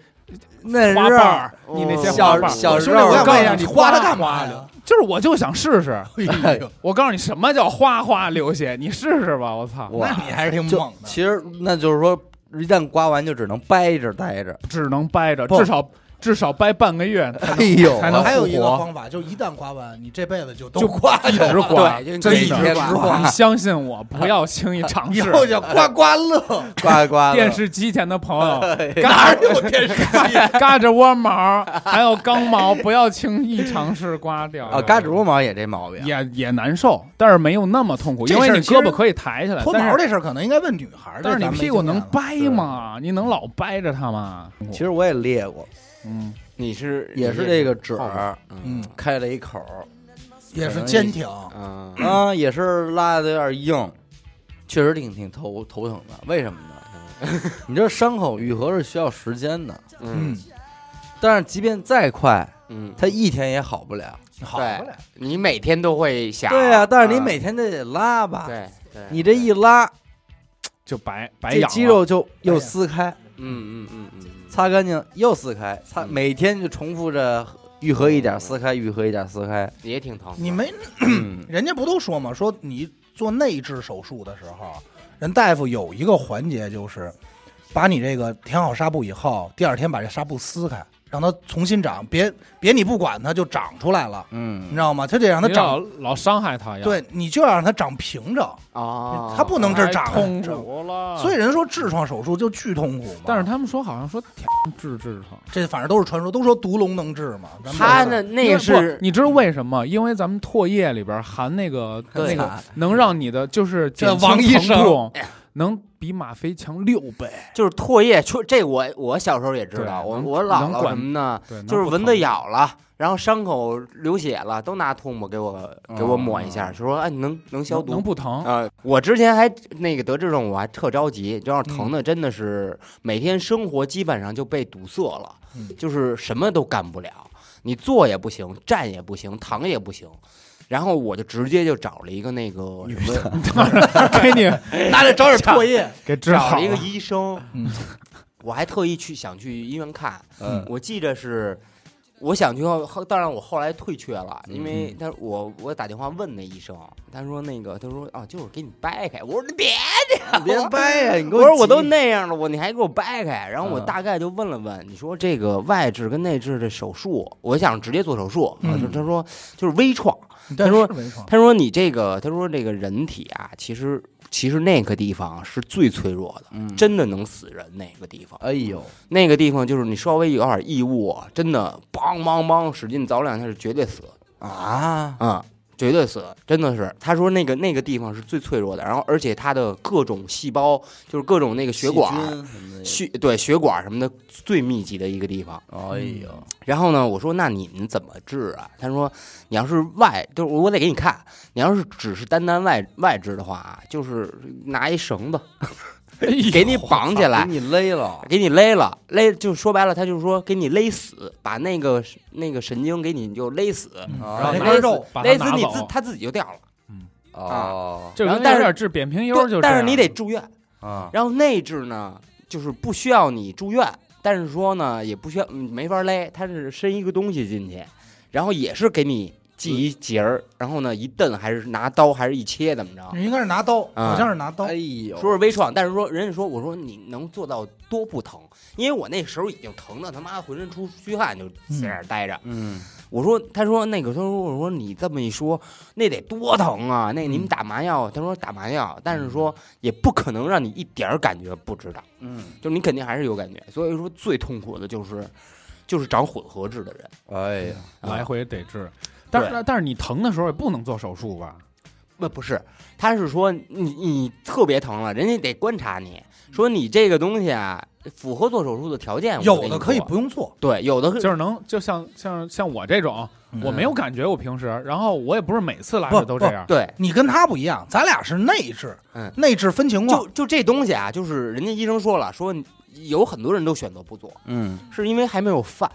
那花瓣儿，哦你那些小花瓣儿。小兄弟，我告诉你你刮它干嘛呀？就是我就想试试，我告诉你什么叫哗哗流血，你试试吧，我操，那你还是挺猛的。其实那就是说，一旦刮完就只能掰着待着。只能掰着，至少至少掰半个月才能哎呦，才能还有一个方法，就一旦刮完，你这辈子就都就刮一直刮，真一直刮你相信我，不要轻易尝以试。后叫刮刮乐。刮刮电视机前的朋友，哪儿有电视机？嘎着窝毛还有刚毛，不要轻易尝试刮掉啊，嘎吱窝毛也这毛病。也也难受，但是没有那么痛苦，因为你胳膊可以抬起来，脱毛这事儿可能应该问女孩，但是你屁股能掰吗？你能老掰着它吗？其实我也裂过，嗯，你是也是这个褶后儿嗯，开了一口也是坚挺。嗯啊，也是拉的有点硬，确实挺挺头头疼的。为什么呢？你这伤口愈合是需要时间的，嗯嗯，但是即便再快，嗯，它一天也好不了。好不了。你每天都会想，对啊、但是你啊每天都得拉吧，对对，你这一拉，就白白养肌肉就又撕开，嗯嗯嗯嗯，擦干净又撕开，擦嗯每天就重复着愈合一点撕开，愈合一点撕开。也挺疼。你没，嗯 人家不都说吗？说你做内置手术的时候，人大夫有一个环节就是，把你这个填好纱布以后，第二天把这纱布撕开，让它重新长，别别你不管它就长出来了，嗯你嗯知，道吗？它得让它长，老老伤害它呀，对，你就要让它长平整，啊，它不能这长痛苦了。所以人说痔疮手术就巨痛苦嘛。但是他们说好像说天治痔疮，这反正都是传说，都说毒龙能治嘛。咱们他那那是你知道为什么？因为咱们唾液里边含那个对那个能让你的就是这减轻王医生疼痛，能比吗啡强六倍。就是唾液出，这我我小时候也知道，我我姥姥什么呢，就是蚊子咬了，然后伤口流血了，都拿唾沫给我给我抹一下，就说哎你能能消毒能能。不疼？啊、我之前还那个得痔疮，我还特着急，就要嗯疼的真的是每天生活基本上就被堵塞了，嗯就是什么都干不了，你坐也不行，站也不行，躺也不行，然后我就直接就找了一个那个什么，给你 拿着找点唾液，给治好找了一个。医生，嗯我还特意去想去医院看，嗯我记着是，我想去后，后当然我后来退却了，因为他我我打电话问那医生，他说那个他说啊就是给你掰开，我说你别介，呀？别掰呀！你给我说我都那样了，我你还给我掰开？然后我嗯大概就问了问，你说这个外痔跟内痔的手术，我想直接做手术。嗯啊就他说就是微创，但说他说你这个，他说这个人体啊，其实其实那个地方是最脆弱的，嗯，真的能死人。那个地方，哎呦，那个地方就是你稍微有点异物，真的梆梆梆使劲凿两下是绝对死。啊，嗯，绝对死，真的是。他说那个那个地方是最脆弱的，然后而且它的各种细胞，就是各种那个血管、血对血管什么的最密集的一个地方。哎呦，然后呢，我说那你们怎么治啊？他说你要是外，就是我得给你看，你要是只是单单外外治的话啊，就是拿一绳子 给你绑起来给，你勒了，给你勒了，勒就说白了，他就是说给你勒死，把那个那个神经给你就勒死，然后勒肉勒死你自他自己就掉了。哦然后但是有点治扁平疣就，但是你得住院。啊，然后内痔呢，就是不需要你住院，但是说呢，也不需要，嗯没法勒，它是伸一个东西进去，然后也是给你系一结儿，然后呢一蹬还是拿刀还是一切怎么着？应该是拿刀，啊好像是拿刀哎。呦，说是微创，但是说人家说，我说你能做到多不疼？因为我那时候已经疼的他妈浑身出虚汗，就在那儿待着。嗯，我说，他说那个，他说我说你这么一说，那得多疼啊！那你们打麻药？他说打麻药，但是说也不可能让你一点儿感觉不知道。嗯，就你肯定还是有感觉。所以说最痛苦的就是就是长混合痔的人，哎呀，啊来回得治。但是但是你疼的时候也不能做手术吧？不不是，他是说你你特别疼了，人家得观察你，说你这个东西啊符合做手术的条件，有的可以不用做，对，有的就是能就像像像我这种，嗯我没有感觉，我平时，然后我也不是每次拉不屎都这样。对。你跟他不一样，咱俩是内痔，嗯内痔分情况就，就这东西啊，就是人家医生说了，说有很多人都选择不做，嗯，是因为还没有犯。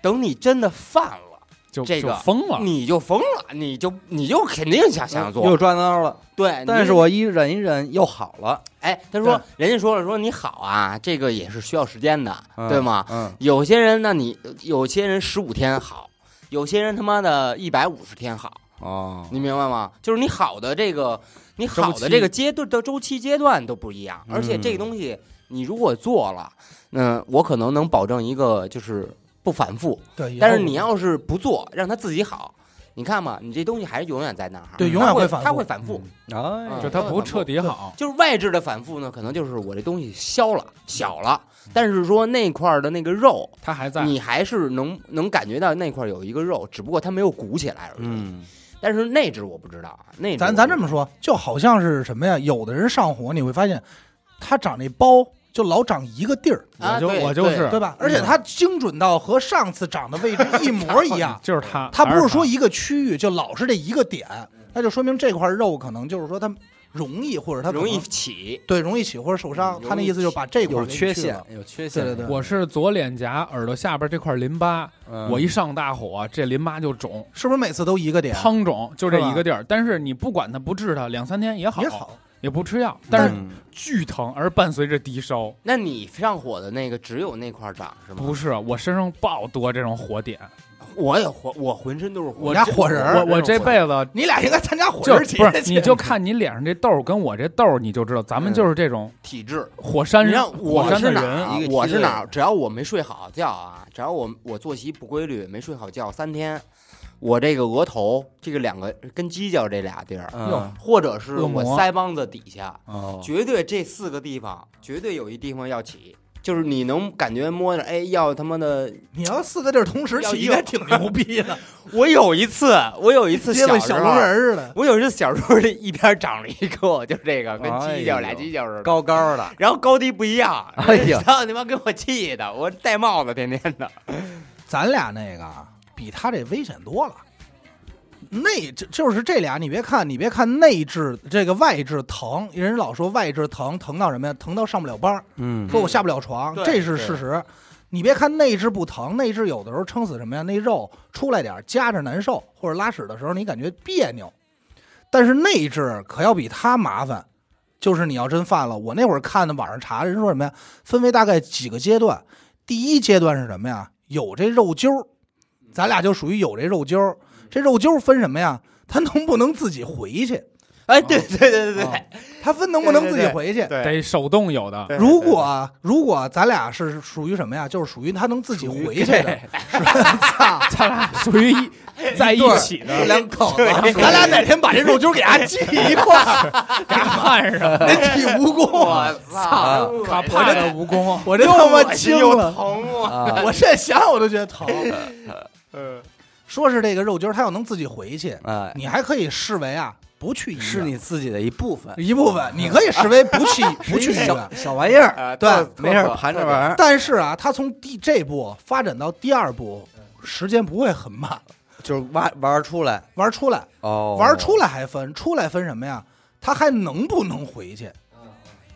等你真的犯了，就这个就疯了。你就疯了，你就你就肯定想想做。又抓挠了，对，但是我一忍一忍又好了，哎，他说人家说了，说你好啊，这个也是需要时间的，嗯对吗？嗯，有些人那，你有些人十五天好，有些人他妈的一百五十天好，哦，你明白吗？就是你好的这个，你好的这个阶段的周期阶段都不一样，而且这个东西你如果做了，嗯，我可能能保证一个就是不反复，对，但是你要是不做，让它自己好，你看嘛，你这东西还是永远在那儿，对永远会反复它会反复。哎，嗯就它不彻底好，就是外置的反复呢，可能就是我这东西消了、小了，但是说那块儿的那个肉，它还在。你还是能能感觉到那块儿有一个肉，只不过它没有鼓起来而已。嗯，但是内置我不知道啊，内咱咱这么说，就好像是什么呀？有的人上火，你会发现他长那包就老长一个地儿，啊，我就我就是。对。吧？而且它精准到和上次长的位置一模一样，就是它，它不是说一个区域就老是这一个点，那就说明这块肉可能就是说它容易或者它容易起。对容易起或者受伤。嗯他那意思就是把这块有缺陷，有缺陷，对对对。我是左脸颊耳朵下边这块淋巴，嗯。我一上大火，这淋巴就肿，是不是每次都一个点？汤肿，就这一个地儿。但是你不管它不治它，两三天也好，也好，也不吃药，但是嗯巨疼，而伴随着低烧。那你上火的那个只有那块儿长是吗？不是，我身上爆多这种火点，我也火，我浑身都是火。我家火人儿我我这辈子你俩应该参加火就人节不是，你就看你脸上这痘儿跟我这痘儿，你就知道咱们就是这种体质。火山人火我山的是哪儿啊一个？梯队我是哪儿？只要我没睡好觉啊，只要我我作息不规律，没睡好觉三天，我这个额头这个两个跟犄角这俩地儿，嗯或者是恶魔我腮帮子底下，哦，绝对这四个地方绝对有一地方要起，就是你能感觉摸着，哎，要他妈的！你要四个地儿同时起，应该挺牛逼的，我有一次，我有一次小时候人似的。我有一次小时候这一边长了一个，就这个跟哎犄角俩呦犄角似的。高高的，然后高低不一样，哎呀 操你妈给我气的，我戴帽子天天的。咱俩那个比他这危险多了。内就就是这俩，你别看，你别看内置这个外置疼，人老说外置疼，疼到什么呀？疼到上不了班儿，嗯说我下不了床，对这是事实。你别看内置不疼，内置有的时候撑死什么呀？那肉出来点儿夹着难受，或者拉屎的时候你感觉别扭。但是内置可要比它麻烦，就是你要真犯了，我那会儿看的网上查，人说什么呀？分为大概几个阶段。第一阶段是什么呀？有这肉揪儿，咱俩就属于有这肉揪儿。这肉揪儿分什么呀？他能不能自己回去？哎，对对对对啊对他分能不能自己回去。对，得手动有的，如果如果咱俩是属于什么呀？就是属于他能自己回去的 操！咱俩属于一在一起的，两口子，咱俩哪天把这肉揪给他系一块儿，给他焊上，人体蜈蚣，我操，卡帕的蜈蚣，我这他妈惊又了，疼我，啊我现在想想我都觉得疼。嗯，说是这个肉筋儿，他要能自己回去，哎，你还可以视为啊不去医院是你自己的一部分，一部分，你可以视为不去 不去医小院。小玩意儿，啊对特没事儿盘着玩儿，但是啊，他从第这步发展到第二步，时间不会很慢，就是玩玩出来玩出来，哦，玩出来还分，出来分什么呀？他还能不能回去？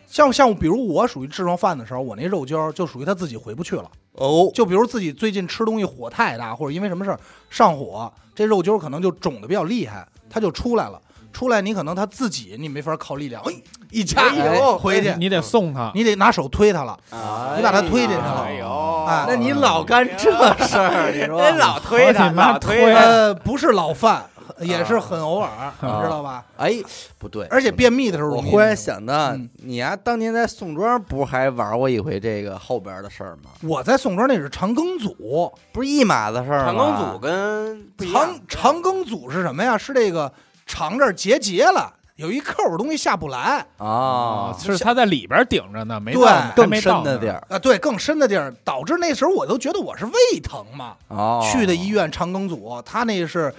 像像比如我属于吃上饭的时候，我那肉筋儿就属于他自己回不去了。哦，就比如自己最近吃东西火太大，或者因为什么事儿上火，这肉揪可能就肿的比较厉害，它就出来了。出来你可能他自己你没法靠力量，哎，一掐哎呦回去，你得送他，你得拿手推他了。啊你把他推进去了哎呦，哎那你老干这事儿，你说 人老推他，老推推他，呃，不是老犯，也是很偶尔，你知道吧？哎，不对，而且便秘的时候我容易，忽然想到嗯，你呀，当年在宋庄不是还玩过一回这个后边的事儿吗？我在宋庄那是长庚组，不是一码子事儿吗？长庚组跟不一样长长庚组是什么呀？是这个肠这儿结节了，有一扣儿东西下不来啊，是他在里边顶着呢，没对到还更没到深的地儿啊，对，更深的地儿，导致那时候我都觉得我是胃疼嘛。哦，去的医院长庚组，他那是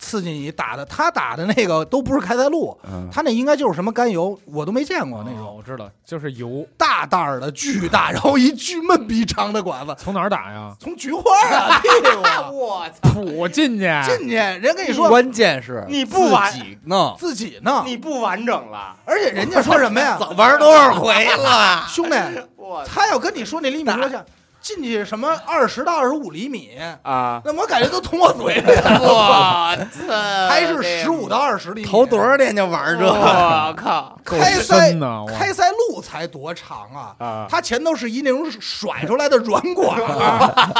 刺激你打的，他打的那个都不是开塞露，嗯，他那应该就是什么甘油，我都没见过那哦种我知道，就是油，大袋儿的巨大，然后一巨闷逼长的管子，从哪儿打呀？从菊花啊 屁股。啊我操，吐进去，进去，人跟你说关键是你不玩自己弄，自己弄，你不完整了，而且人家说什么呀？玩多少回了？兄弟，我他要跟你说那厘米多像进去什么二十到二十五厘米，啊，那我感觉都捅我嘴里了，我操，还是十五到二十厘米，投多少天就玩这？我靠。开塞呢，开塞露才多长啊！啊！它前头是一那种甩出来的软管儿，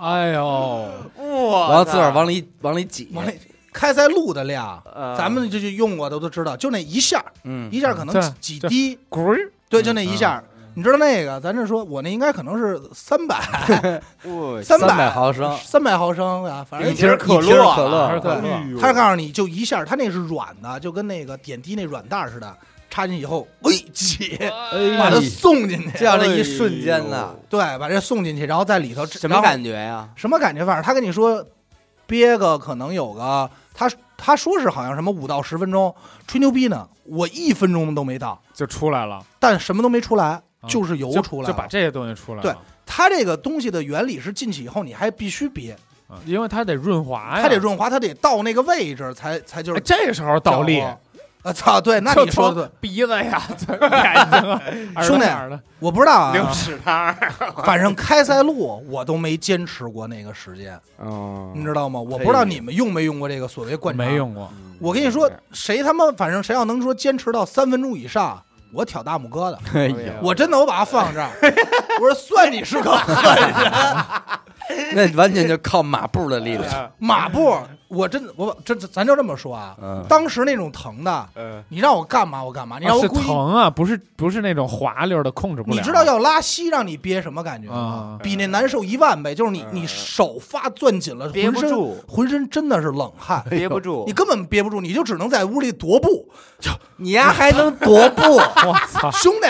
哎呦，我然后自个儿往里往里挤，往里开塞露的量，呃咱们这就用过的都知道，就那一下儿，嗯，一下儿可能对几几滴，滚儿，对，就那一下儿。你知道那个，咱这说，我那应该可能是三百，我三300毫升三百毫升啊，反正一瓶可乐，他是告诉你就一下，他那是软的，就跟那个点滴那软袋儿似的，插进去以后，喂挤，把它送进去，这样这一瞬间呢，对，把这送进去，然后在里头什么感觉呀？什么感觉？反正他跟你说憋个可能有个，他他说是好像什么五到十分钟，吹牛逼呢，我一分钟都没到，就出来了，但什么都没出来，啊就是油出来了。就把这些东西出来了。对它这个东西的原理是进去以后你还必须憋，啊因为它得润滑呀，它得润滑，它得到那个位置才才就哎，是这时候倒立，啊操，对，那你说的，鼻子呀、眼睛啊，兄弟我不知道流啊，屎汤，反正开塞露我都没坚持过那个时间，嗯你知道吗？我不知道你们用没用过这个所谓灌肠，没。用过，我跟你说，谁他妈反正谁要能说坚持到三分钟以上，我挑大拇哥的。哎呦，我真的我把它放这儿，我说算你是个狠人。那完全就靠马步的力量，马步，我真的我真咱就这么说啊，嗯，当时那种疼的，嗯你让我干嘛我干嘛，你让啊是我故意，疼啊，不是不是那种滑溜的控制不了。你知道要拉稀让你憋什么感觉吗？啊比那难受一万倍，就是你你手发攥紧了，憋不浑身住浑身真的是冷汗。憋不住你，根本憋不住，你就只能在屋里踱步。你丫还能踱步我操，兄弟，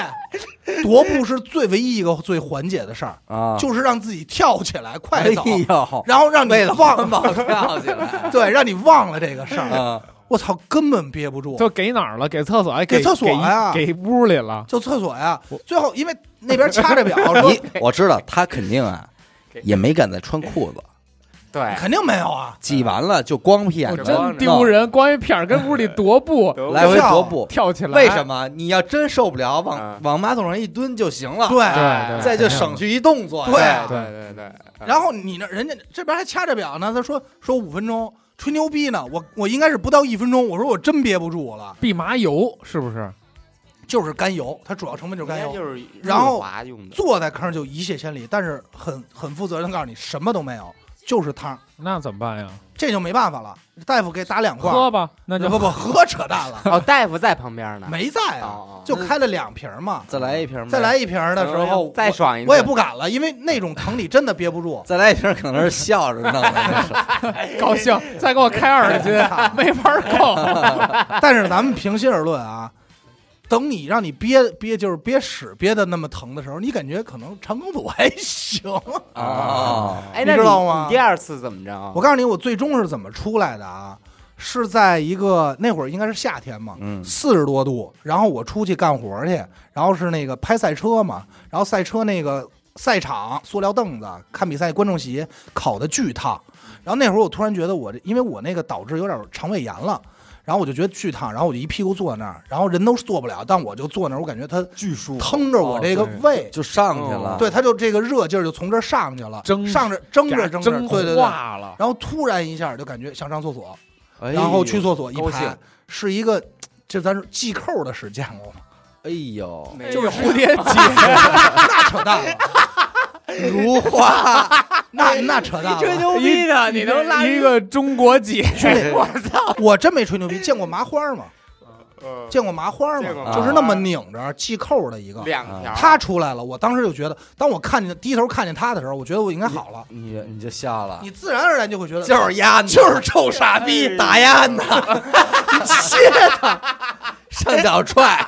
踱步是最唯一一个最缓解的事儿，啊？就是让自己跳起来，快走，哎，然后让你忘了对，让你忘了这个事儿。啊！我操，根本憋不住。就给哪儿了？给厕所，哎，给给厕所呀给给屋里了。就厕所呀，最后因为那边掐着表你我知道他肯定啊，也没敢再穿裤子，对，肯定没有啊，挤完了就光屁眼真丢人，光一片儿跟屋里踱步 来回踱步。跳起来，为什？么？你要真受不了，往嗯往马桶上一蹲就行了，对。对对，再就省去一动作。对啊对对对，然后你那人家这边还掐着表呢，他说说五分钟，吹牛逼呢。我我应该是不到一分钟，我说我真憋不住了，蓖麻油是不是？就是甘油，它主要成分就是甘油。就是然后坐在坑上就一泻千里，但是很很负责任地告诉你，什么都没有，就是汤，那怎么办呀？这就没办法了。大夫给打两罐，喝吧，那就不不 喝扯淡了，哦，大夫在旁边呢，没在啊，哦，就开了两瓶嘛。再来一瓶呗，再来一瓶的时候，再爽一次，我也不敢了，因为那种疼你真的憋不住。再来一瓶，可能是笑着弄的。高兴，再给我开二十斤，没法够。但是咱们平心而论啊，等你让你憋憋就是憋屎憋的那么疼的时候，你感觉可能肠梗阻还行。啊，哎，你知道吗第二次怎么着啊？我告诉你，我最终是怎么出来的啊？是在一个那会儿应该是夏天嘛，嗯四十多度，然后我出去干活去，然后是那个拍赛车嘛，然后赛车那个赛场塑料凳子看比赛观众席烤的巨烫，然后那会儿我突然觉得我这因为我那个导致有点肠胃炎了。然后我就觉得巨烫，然后我就一屁股坐那儿，然后人都坐不了，但我就坐那儿，我感觉它巨舒服腾着我这个胃，就上去了。对，它就这个热劲儿就从这儿上去了，蒸上着蒸着蒸着，对对对，化了，然后突然一下就感觉想上厕所，哎然后去厕所一高排，是一个，这咱是系扣的时见过吗？哎呦，就是蝴蝶结，那扯淡了，如花，那那扯淡吹。牛逼的，你能拉一个中国结，我操！我真没吹牛逼，见过麻花吗？见过麻花吗？见过麻花就是那么拧着系扣的一个。两条，他出来了，我当时就觉得，当我看见低头看见他的时候，我觉得我应该好了。你你就笑了，你自然而然就会觉得，就是丫，就是臭傻逼，打压呢，你歇他。上脚踹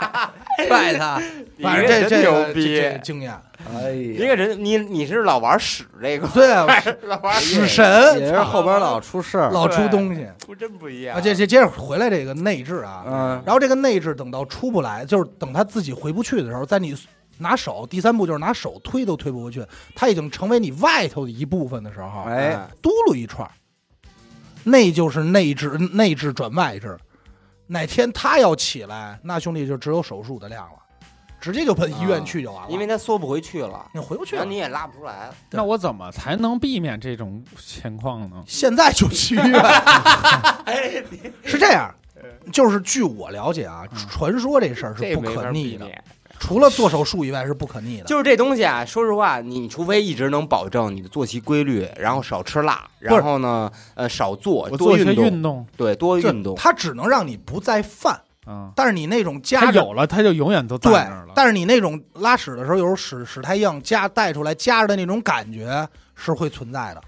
踹他，反正这这牛个这逼这个经验，哎呀，一个人，你你是老玩屎这个，对啊，老玩屎神也是后边老出事儿，老出东西不真不一样啊。这这接着回来这个内置啊，嗯然后这个内置等到出不来，就是等他自己回不去的时候，在你拿手第三步就是拿手推都推不过去，它已经成为你外头的一部分的时候，哎，嘟噜一串儿，那就是内置，内置转外置。哪天他要起来，那兄弟就只有手术的量了，直接就奔医院去就完了，因为他缩不回去了，你回不去了。你也拉不出来了。那我怎么才能避免这种情况呢？现在就去医院，是这样。就是据我了解啊，传说这事儿是不可逆的，除了做手术以外是不可逆的。就是这东西啊，说实话，你除非一直能保证你的作息规律，然后少吃辣，然后呢，呃，少做，多运动，对，多运动。它只能让你不再犯，嗯，但是你那种他夹着有了，它就永远都在对那儿了。，但是你那种拉屎的时候，有时候屎屎太硬，夹带出来夹着的那种感觉是会存在的。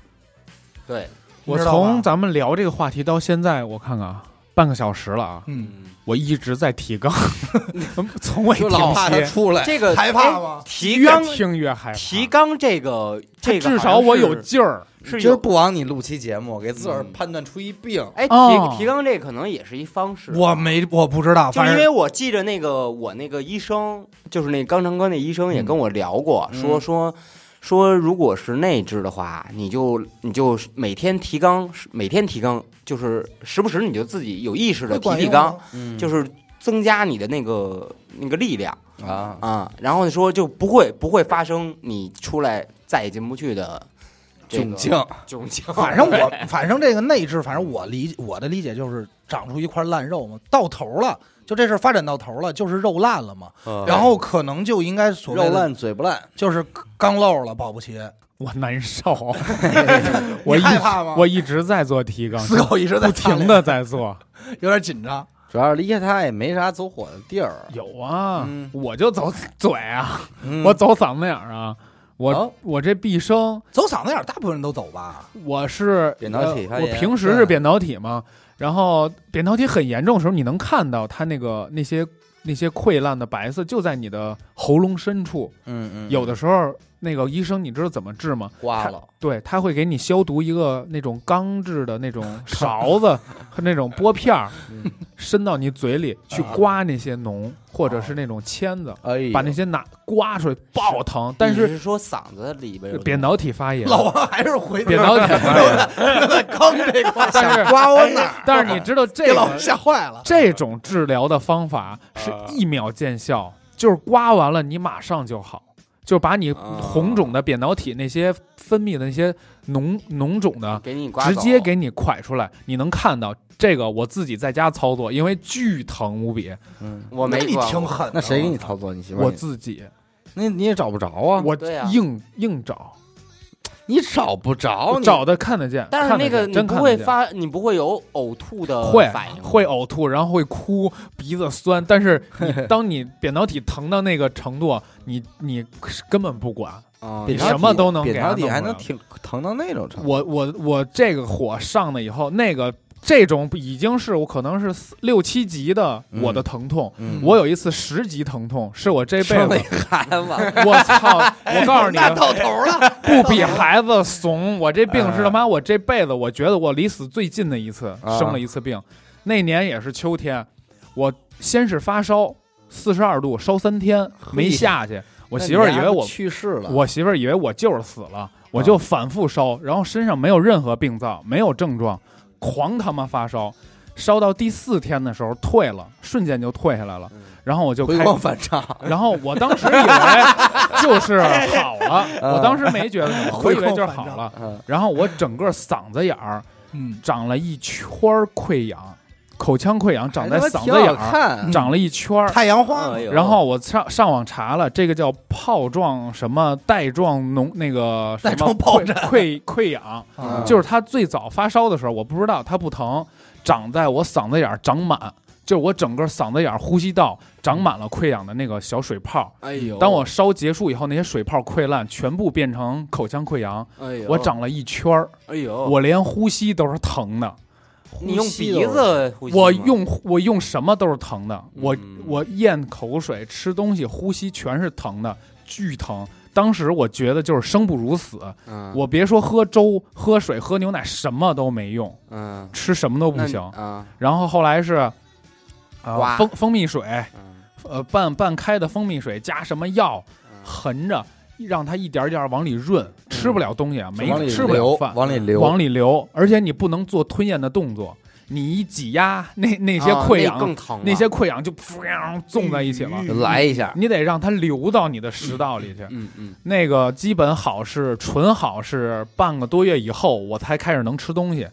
对，我你知道吧从咱们聊这个话题到现在，我看看啊，半个小时了啊，嗯，嗯，我一直在提纲，从未停就老怕他歇，出来，这个害怕吗哎提越纲，听越害怕。提纲这个，这个至少我有劲儿。今儿。不枉你录期节目，给自个儿嗯判断出一病。哎，哦提提纲这可能也是一方式。我没我不知道，就反正因为我记着那个我那个医生，就是那肛肠科那医生也跟我聊过，嗯说说说，如果是内置的话，你就你就每天提纲，每天提纲，就是时不时你就自己有意识的提提肛，管用吗？嗯就是增加你的那个那个力量啊，啊，然后说就不会不会发生你出来再也进不去的这个窘境，窘境。反正我反正这个内置，反正我理我的理解就是长出一块烂肉嘛，到头了，就这事儿发展到头了，就是肉烂了嘛，然后可能就应该所谓的肉烂嘴不烂，就是刚漏了，保不齐。我难受，我一害怕吗？我一直在做提纲，思考一直在不停的在做。有点紧张。主要是离开他也没啥走火的地儿。有啊，嗯我就走嘴啊，嗯我走嗓子眼儿啊，我、哦我这毕生走嗓子眼儿，大部分人都走吧。我是扁桃体呃我发炎平时是扁桃体嘛，然后扁桃体很严重的时候，你能看到它那个那些那些溃烂的白色就在你的喉咙深处。嗯嗯，有的时候那个医生你知道怎么治吗？刮了，对，他会给你消毒一个那种钢制的那种 勺子和那种拨片儿，嗯伸到你嘴里去刮那些脓，或者是那种签子，哎，把那些拿刮出来，爆疼。但你是是说嗓子里边有扁桃体发炎，老王还是回扁桃体发炎，在刚这块，但是刮我哪儿？但是你知道这老吓坏了。这种治疗的方法是一秒见效，就是刮完了你马上就好，就把你啊红肿的扁桃体那些分泌的那些脓脓肿的给你直接给你蒯出来，你能看到这个。我自己在家操作，因为巨疼无比，嗯，我没你挺狠的。那谁给你操作？你媳妇？我自己那你也找不着啊。我硬硬找，你找不着，你找的看得见，但是那个你不会发，你不会有呕吐的会反应，会呕吐，然后会哭，鼻子酸。但是 你当你扁桃体疼到那个程度，你你根本不管。你什么都能扁桃体还能挺疼到那种程度。我我我这个火上了以后，那个这种已经是我可能是四六七级的嗯我的疼痛。嗯我有一次十级疼痛，是我这辈子，孩子，我操！我告诉你，那到头了，不比孩子怂。我这病是他妈我这辈子我觉得我离死最近的一次，啊生了一次病。那年也是秋天，我先是发烧四十二度，烧三天没下去。我媳妇儿以为我去世了，我媳妇儿以为我就是死了，我就反复烧，然后身上没有任何病灶，没有症状，狂他妈发烧，烧到第四天的时候退了，瞬间就退下来了，然后我就回开。光返照，然后我当时以为就是好了，嗯。我当时没觉得什么，我以为就是好了。嗯，然后我整个嗓子眼儿嗯，长了一圈儿溃疡，口腔溃疡长在嗓子眼儿，看，长了一圈儿。太阳花。哎然后我上上网查了，这个叫泡状什么带状脓那个 什带么疱疹。溃溃疡，嗯就是它最早发烧的时候，我不知道它不疼，长在我嗓子眼儿长满，就是我整个嗓子眼儿呼吸道长满了溃疡的那个小水泡。哎呦，当我烧结束以后，那些水泡溃烂，全部变成口腔溃疡，哎呦，我长了一圈儿，哎呦，我连呼吸都是疼的。你用鼻子呼吸，我用我用什么都是疼的，我嗯。我咽口水、吃东西、呼吸全是疼的，巨疼。当时我觉得就是生不如死，嗯，我别说喝粥、喝水、喝牛奶，什么都没用，嗯。吃什么都不行。啊，然后后来是，呃，蜂蜂蜜水，嗯。呃，半半开的蜂蜜水加什么药，嗯。横着让它一点点往里润，吃不了东西啊，没往里吃不了流饭，往里流，往里流，而且你不能做吞咽的动作，你一挤压，那那些啊那溃疡，更疼了，那些溃疡就噗纵在一起了，来一下，你得让它流到你的食道里去。嗯嗯那个基本好是纯好是半个多月以后，我才开始能吃东西。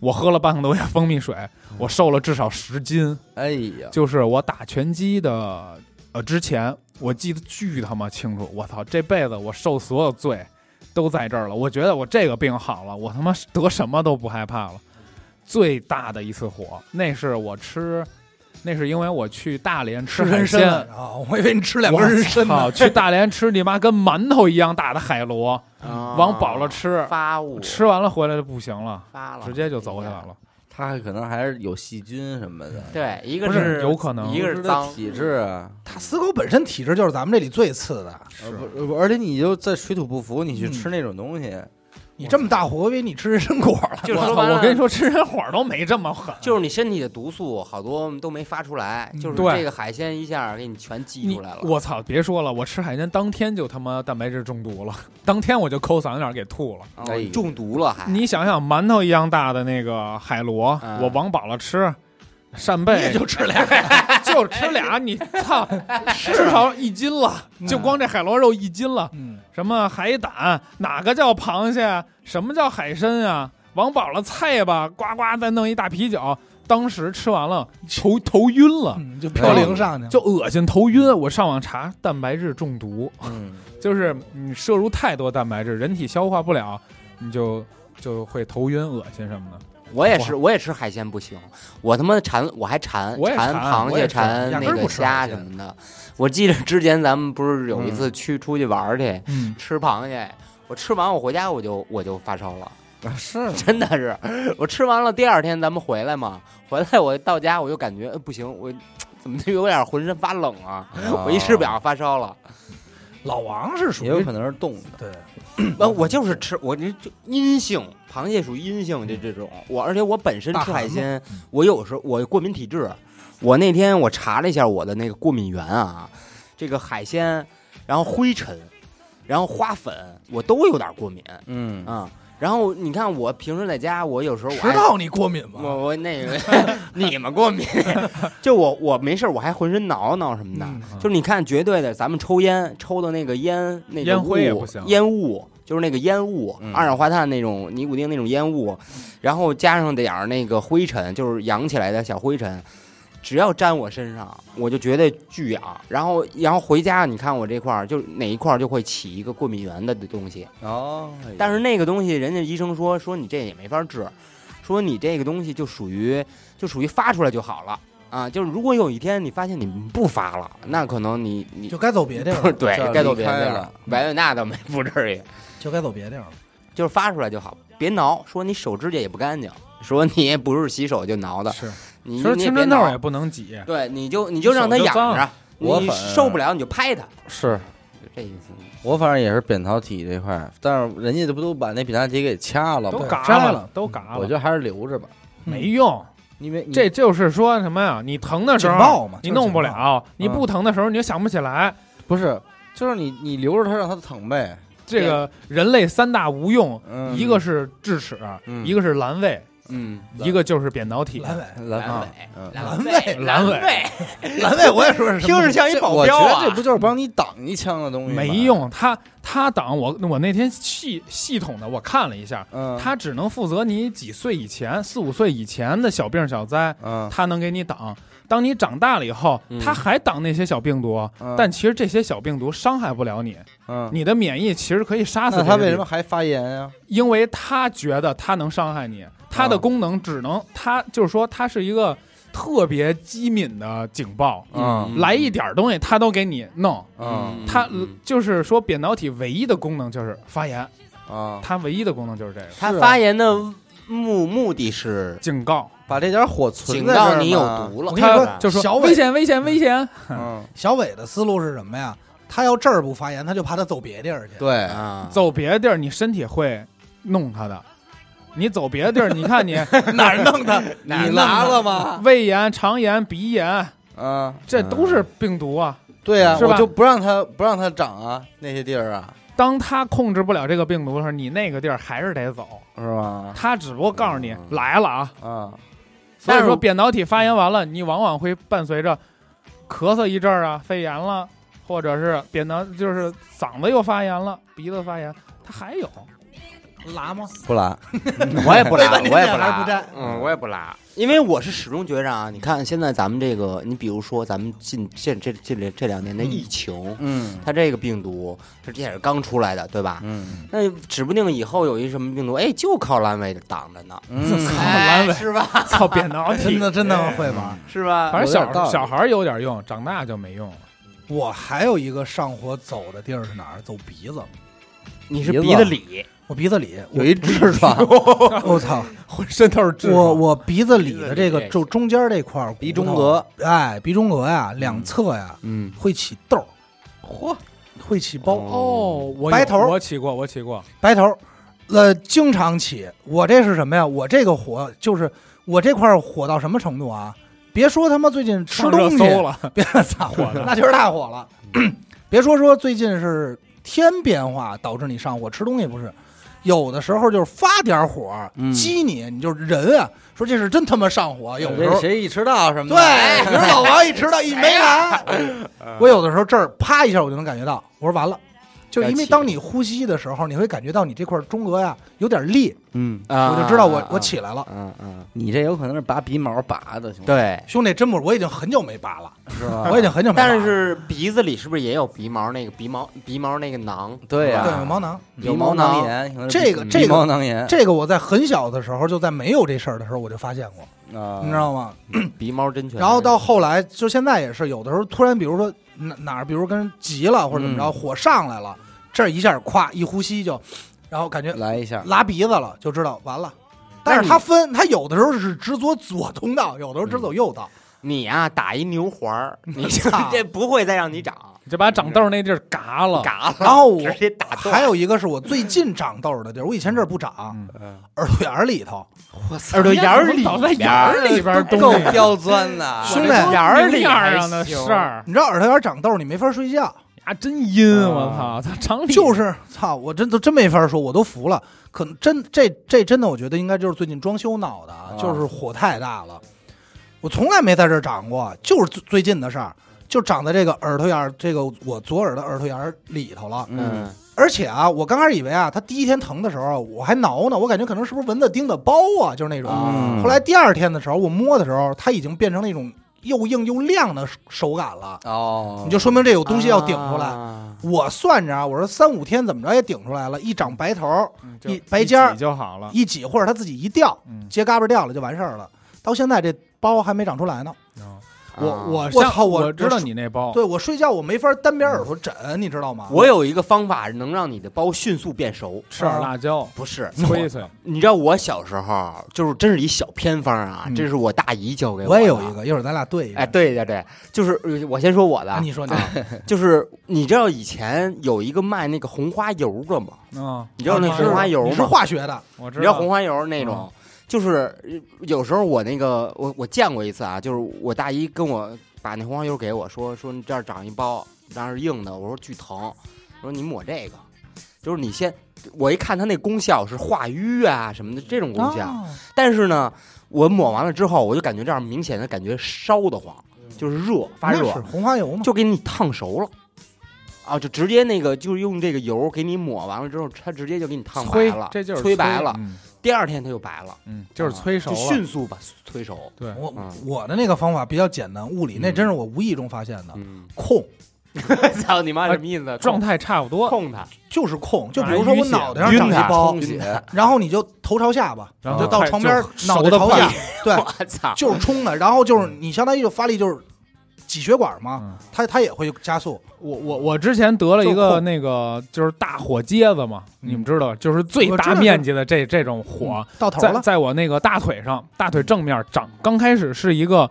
我喝了半个多月蜂蜜水，我瘦了至少十斤。哎呀，就是我打拳击的呃之前，我记得巨他妈清楚。我操，这辈子我受所有罪都在这儿了。我觉得我这个病好了，我他妈得什么都不害怕了。最大的一次火，那是我吃，那是因为我去大连吃吃海鲜。人参了啊！我以为你吃两根人参操！呢。去大连吃你妈跟馒头一样大的海螺，啊往饱了吃，发物吃完了回来就不行了，发了，直接就走起来了。他可能还是有细菌什么的，对，一个不是有可能一个是脏，体质啊，他死狗本身体质就是咱们这里最次的。呃不不而且你就在水土不服，你去嗯吃那种东西，你这么大火，我以为你吃人参果了。我操！就是说白了我跟你说，吃人火都没这么狠。就是你身体的毒素好多都没发出来，嗯就是对这个海鲜一下给你全激出来了。我操！别说了，我吃海鲜当天就他妈蛋白质中毒了，当天我就抠嗓子眼儿给吐了。中毒了还，你想想，馒头一样大的那个海螺，嗯我往饱了吃，扇贝也就吃俩，就吃俩，你操，至少一斤了，就光这海螺肉一斤了。嗯，什么海胆，哪个叫螃蟹？什么叫海参啊？往饱了菜吧，呱呱再弄一大啤酒，当时吃完了头头晕了，嗯就飘零上去。就恶心头晕。我上网查蛋白质中毒，嗯，就是你摄入太多蛋白质，人体消化不了，你就就会头晕、恶心什么的。我也是，我也吃海鲜不行，我他妈馋，我还馋馋我也馋螃蟹、馋那个虾什么的。我记得之前咱们不是有一次去出去玩去嗯，吃螃蟹，我吃完我回家我就我就发烧了。啊是 真的是，我吃完了第二天咱们回来嘛，回来我到家我就感觉、呃不行，我 怎么就有点浑身发冷啊？我一吃表发烧了，老王是属于也有可能是冻的，对，呃，我就是吃我这就阴性，螃蟹属于阴性这这种，我而且我本身吃海鲜，我有时候我过敏体质，我那天我查了一下我的那个过敏源啊，这个海鲜，然后灰尘，然后花粉，我都有点过敏。嗯。啊。然后你看我平时在家，我有时候我还迟到你过敏吗？我我那个 你们过敏，就我我没事儿我还浑身挠挠什么的。嗯就是你看，绝对的，咱们抽烟抽的那个烟，那个烟灰不行烟雾就是那个烟雾，嗯二氧化碳那种尼古丁那种烟雾，然后加上点儿那个灰尘，就是扬起来的小灰尘，只要粘我身上，我就觉得巨痒。然后然后回家，你看我这块儿就哪一块儿就会起一个过敏源的东西。哦，但是那个东西，人家医生说说你这也没法治，说你这个东西就属于就属于发出来就好了啊。就是如果有一天你发现你不发了，那可能你你就该走别地儿了，对该走别地儿了。白那倒没不至于，就该走别地儿了。就是发出来就好，别挠。说你手指甲也不干净，说你也不是洗手就挠的，是，你其实你也别挠青春痘也不能挤，对，你就你就让它养着，我反受不了你就拍它，是就这意思。我反正也是扁桃体这块，但是人家这不都把那扁桃体给掐了吗？都嘎摘了了，都嘎了，我觉得还是留着吧，没用。因为这就是说什么呀？你疼的时候警报嘛，你弄不。了，你不疼的时候你就想不起来。不是，就是你你留着它让它疼呗，这个人类三大无用，嗯，一个是智齿，嗯一个是阑尾，嗯，一个就是扁桃体。阑尾，阑尾，嗯阑尾阑尾尾，阑尾我也说是听着像一保这我觉镖啊得这不就是帮你挡一枪的东西吗？没，用，他他挡我，我那天系系统的我看了一下，嗯，他只能负责你几岁以前，四五岁以前的小病小灾，嗯他能给你挡。当你长大了以后嗯，他还挡那些小病毒，嗯但其实这些小病毒伤害不了你，嗯，你的免疫其实可以杀死那他为什么还发炎呀？因为他觉得他能伤害你，他的啊功能只能，它就是说，它是一个特别机敏的警报，嗯。来一点东西它都给你弄。嗯。他嗯。就是说，扁导体唯一的功能就是发炎，啊，它唯一的功能就是这个。它发炎的目目的是警告。把这点火存警在这儿告你有嘛，毒了。我跟你说他就小伟说危险，危险，危险。嗯，小伟的思路是什么呀？他要这儿不发炎，他就怕他走别地儿去。对，啊，走别的地儿，你身体会弄他的。你走别的地儿，你看你 哪儿弄的？你拿了吗？胃炎、肠炎、鼻炎，啊，这都是病毒啊。对呀，是吧我就不让它不让它长啊，那些地儿啊，当他控制不了这个病毒的时候，你那个地儿还是得走。是吧？他只不过告诉你嗯来了啊。啊，所以但是说扁桃体发炎完了，你往往会伴随着咳嗽一阵儿啊，肺炎了，或者是扁桃就是嗓子又发炎了，鼻子发炎，它还有。拉吗？不拉，我也不拉，我也不拉，不沾嗯，我也不拉，因为我是始终觉着啊，你看现在咱们这个，你比如说咱们近这这这这这两年的疫情，嗯它这个病毒这也是刚出来的，对吧？嗯那指不定以后有一什么病毒，哎，就靠阑尾挡着呢，嗯，阑尾是吧？靠扁桃体真体，的真的会玩。是吧？反正小小孩儿有点用，长大就没用了。我还有一个上火走的地儿是哪儿？走鼻子。你是鼻子里，我鼻子里，有一痔疮，我操！浑身都是痔疮。我我鼻子里的这个就中间这块儿鼻中隔，哎，鼻中隔呀，两侧呀嗯，会起痘儿，嚯，会起包，哦，我有白头儿我起过，我起过。白头儿，呃，经常起。我这是什么呀？我这个火就是我这块儿火到什么程度啊？别说他妈最近吃东西搜了，别操，那确实太火了。别说说最近是天变化导致你上火，吃东西不是，有的时候就是发点火嗯激你，你就是人啊，说这是真他妈上火。有的时候这谁一迟到什么的，对，比如老王一迟到一没来，我有的时候这儿啪一下我就能感觉到，我说完了。就因为当你呼吸的时候，你会感觉到你这块中隔呀有点裂，嗯，啊我就知道我啊我起来了。嗯嗯，你这有可能是拔鼻毛拔的，兄弟，对。兄弟，真不，我已经很久没拔了，是吧？我已经很久没拔了。但是鼻子里是不是也有鼻毛那个鼻毛鼻毛那个囊？对有毛囊，鼻毛囊炎，这个这个毛囊炎这个我在很小的时候，就在没有这事儿的时候我就发现过，啊，你知道吗？鼻毛真全。然后到后来，就现在也是，有的时候突然，比如说哪哪儿，比如跟人急了或者怎么着，嗯火上来了，这儿一下咵一呼吸就，然后感觉来一下，拉鼻子了，就知道完了。但是但是它分，他有的时候是只走左通道，有的时候只走右道。你呀、打一牛环儿，你操。这不会再让你长，就把长痘那地儿嘎了。嘎了，然后我直接打断。还有一个是我最近长痘的地儿，我以前这儿不长，嗯。耳朵眼儿里头，我操耳朵眼儿里。倒在眼边儿里边儿东够西，刁钻的，兄弟眼儿里上的行。事儿，你知道耳朵眼儿长痘，你没法睡觉，呀，真阴！啊我操，他长理就是操，我真都真没法说，我都服了。可能真这这真的，我觉得应该就是最近装修闹的啊，啊就是火太大了。我从来没在这儿长过，就是最最近的事儿，就长在这个耳朵眼儿，这个我左耳的耳朵眼儿里头了。嗯，而且啊，我刚开始以为啊，它第一天疼的时候，我还挠呢，我感觉可能是不是蚊子叮的包啊，就是那种。嗯后来第二天的时候，我摸的时候，它已经变成那种又硬又亮的手感了，哦，你就说明这有东西要顶出来。啊我算着啊，我说三五天怎么着也顶出来了，一长白头，嗯一白尖儿就好了。一挤或者它自己一掉，嗯，接嘎巴掉了就完事儿了。到现在这包还没长出来呢。我我我像操我我知道你那包，对我睡觉我没法单边耳朵枕，你知道吗？我有一个方法能让你的包迅速变熟，吃点辣椒，不是催催。你知道我小时候就是真是一小偏方啊，嗯这是我大姨教给的。我也有一，个，一会儿咱俩对一个。哎，对对对，就是呃我先说我的啊，，你说你啊就是你知道以前有一个卖那个红花油的吗？嗯，你知道那红花油你是吗？化学的，我知道你知道红花油那种，就是呃有时候我那个我我见过一次啊，就是我大姨跟我把那红花油给我说说你这儿长一包，那是硬的，我说巨疼，我说你抹这个，就是你先我一看它那功效是化瘀啊什么的这种功效，哦但是呢，我抹完了之后，我就感觉这样明显的感觉烧得慌，就是热发热是，红花油嘛。就给你烫熟了。啊，就直接那个，就是用这个油给你抹完了之后，它直接就给你烫白了，，这就是催白了。嗯第二天它就白了，嗯，就是催熟就了。迅速把催熟。对，我嗯。我的那个方法比较简单，物理那嗯。真是我无意中发现的，嗯，控。操你妈什么意思？状态差不多，控它，就是控，就比啊如说我脑袋上长一包然后你就头朝下吧，然后就到快床边就脑袋朝下对，我操！就是冲的，然后就是你相当于就发力就是挤血管嘛，嗯。它它也会加速，我我我之前得了一个那个就是大火疖子嘛，嗯。你们知道，就是最大面积的这这种火嗯，到头在了，在我那个大腿上，大腿正面长，刚开始是一个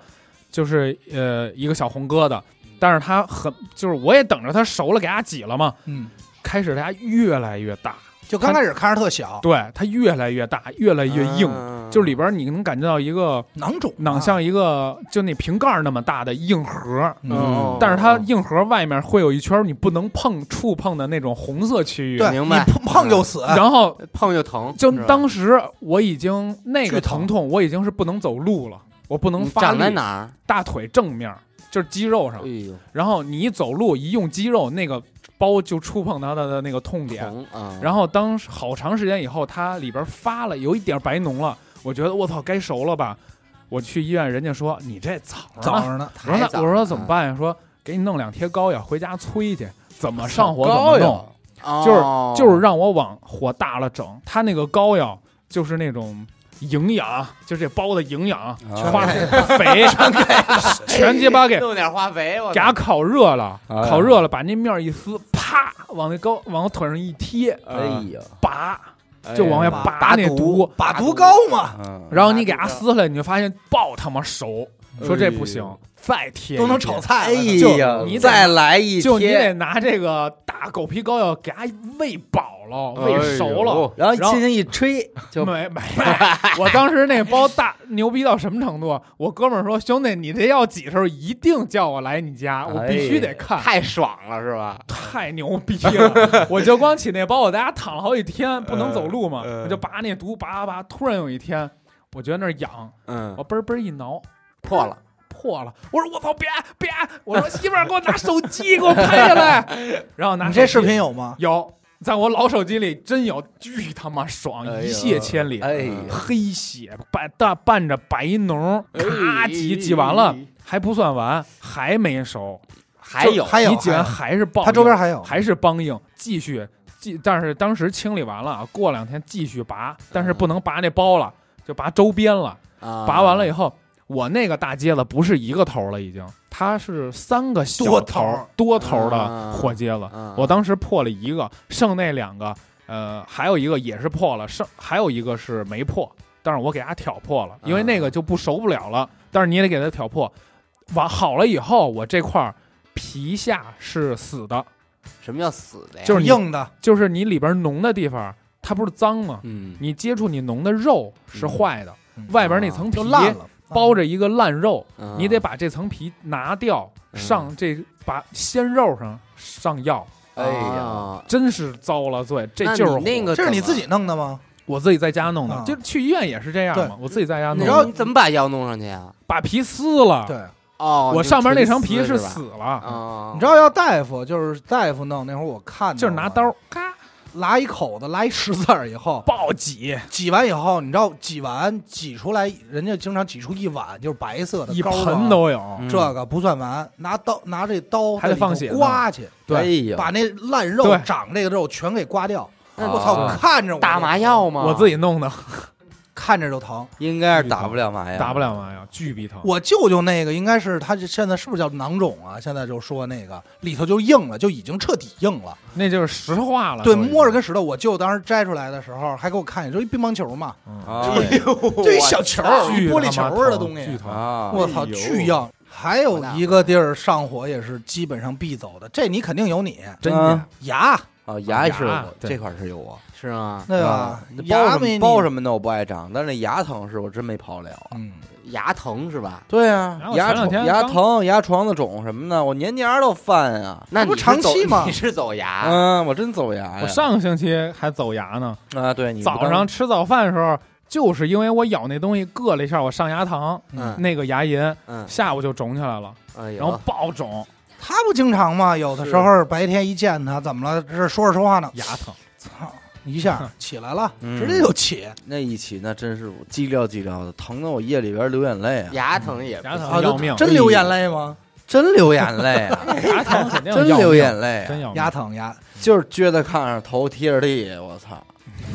就是呃一个小红疙瘩，但是它很就是我也等着它熟了给它挤了嘛，嗯，开始它越来越大，就刚开始看着特小，对它越来越大，越来越硬，嗯就里边你能感觉到一个囊肿啊，囊像一个就那瓶盖那么大的硬核。嗯，但是它硬核外面会有一圈你不能碰、触碰的那种红色区域，对，明白你碰碰就死，然后 碰就疼，就是吧当时我已经那个巨疼疼痛，我已经是不能走路了，我不能发你长在力。哪儿？大腿正面就是肌肉上哎，呦，然后你一走路一用肌肉，那个包就触碰到它的那个痛点。然后当好长时间以后，它里边发了有一点白脓了，我觉得我操该熟了吧？我去医院，人家说你这早上呢早上呢，我说那我说怎么办呀？说给你弄两贴膏药回家催去，怎么上火怎膏么弄药，哦就是让我往火大了整。他那个膏药就是那种营养，就这包的营养，全花肥 全鸡巴给弄点化肥，我给它烤热了，哎烤热了，把那面一撕，啪往那高往我腿上一贴，哎呀，拔哎就往外拔拔那毒，拔毒膏嘛，嗯，然后你给它撕下来，你就发现爆他妈熟，说这不行再贴都能炒菜哎了，就呀你，再来一就你得，拿这个大狗皮膏药给它喂饱了，哎喂熟了。然后然后轻轻一吹就没没，我当时那包大牛逼到什么程度？我哥们儿说：“兄弟，你这要挤的时候一定叫我来你家，我必须得看，太爽了是吧？太牛逼了！” 我就光起那包，我在家躺了好几天，不能走路嘛，嗯我就拔那毒，拔拔拔。突然有一天，我觉得那儿痒，嗯我，嘣嘣一挠，破了，破了。我说：“我操，别别！”我说：“媳妇儿，给我拿手机，给我拍下来。”然后拿你这视频有吗？有，在我老手机里真有，巨他妈爽，哎一泻千里。哎，黑血伴大伴着白脓，咔挤挤完哎了还不算完，还没熟，还有还有你挤完还还是爆硬，它周边还有，还是梆硬，继续继，但是当时清理完了啊，过两天继续拔，但是不能拔那包了，就拔周边了。啊拔完了以后，我那个大疖子不是一个头了，已经，它是三个小多头头多头的啊火疖子。啊我当时破了一个，剩那两个，呃，还有一个也是破了，剩还有一个是没破，但是我给它挑破了，因为那个就不熟不了了，但是你也得给它挑破。完好了以后，我这块儿皮下是死的，什么叫死的呀？就是硬的，就是你里边脓的地方，它不是脏吗？嗯，你接触你脓的肉是坏的，嗯外边那层皮就烂了，包着一个烂肉，嗯你得把这层皮拿掉，嗯。上这把鲜肉上上药。哎呀，啊。真是遭了罪，这就是那个这是你自己弄的吗？我自己在家弄的，啊。就去医院也是这样嘛。我自己在家弄你知道的，你怎么把药弄上去啊？把皮撕了。对，哦，我上面那层皮是死了，啊，你知道要大夫就是大夫弄那会儿我看，就是拿刀，咔拉一口子，拉一十字儿以后，暴挤。挤完以后，你知道挤完挤出来，人家经常挤出一碗就是白色的一盆都有，嗯。这个不算完，拿刀拿这刀还得放血刮去，对。把那烂肉长这个肉全给刮掉。我操，啊看着我打麻药吗？我自己弄的，看着就疼。应该是打不了麻药，打不了麻药，巨逼疼。我舅舅那个应该是他这现在是不是叫囊肿啊？现在就说那个里头就硬了，就已经彻底硬了。那就是石化了，对，摸着跟石头。我舅当时摘出来的时候还给我看，就一乒乓球嘛，嗯啊 就一小球儿，玻璃球似的东西。巨疼。啊！我操，巨硬。还有一个地儿上火也是基本上必走的，这你肯定有你真啊的牙，啊，牙是有牙我对这块儿是有我，是吗？对吧牙包什么没包什么的我不爱长，但是那牙疼是我真没跑了。嗯，牙疼是吧？对啊然，后牙床牙疼、牙床子肿什么的，我年年儿都犯啊。那不长期吗 你是走牙？嗯，我真走牙呀。我上个星期还走牙呢，啊，对你早上吃早饭的时候，就是因为我咬那东西硌了一下我上牙膛，嗯那个牙龈嗯，下午就肿起来了，哎，然后爆肿，他不经常吗？有的时候白天一见他，怎么了？这说着说话呢，牙疼。操，一下起来了，嗯直接就起。那一起那真是叽撩叽撩的，疼得我夜里边流眼泪啊，牙疼也不牙疼啊，要命真流眼泪吗？真流眼泪啊，牙疼肯定真流命眼泪啊，真要命牙疼牙就是撅在炕上，头贴着地，我操！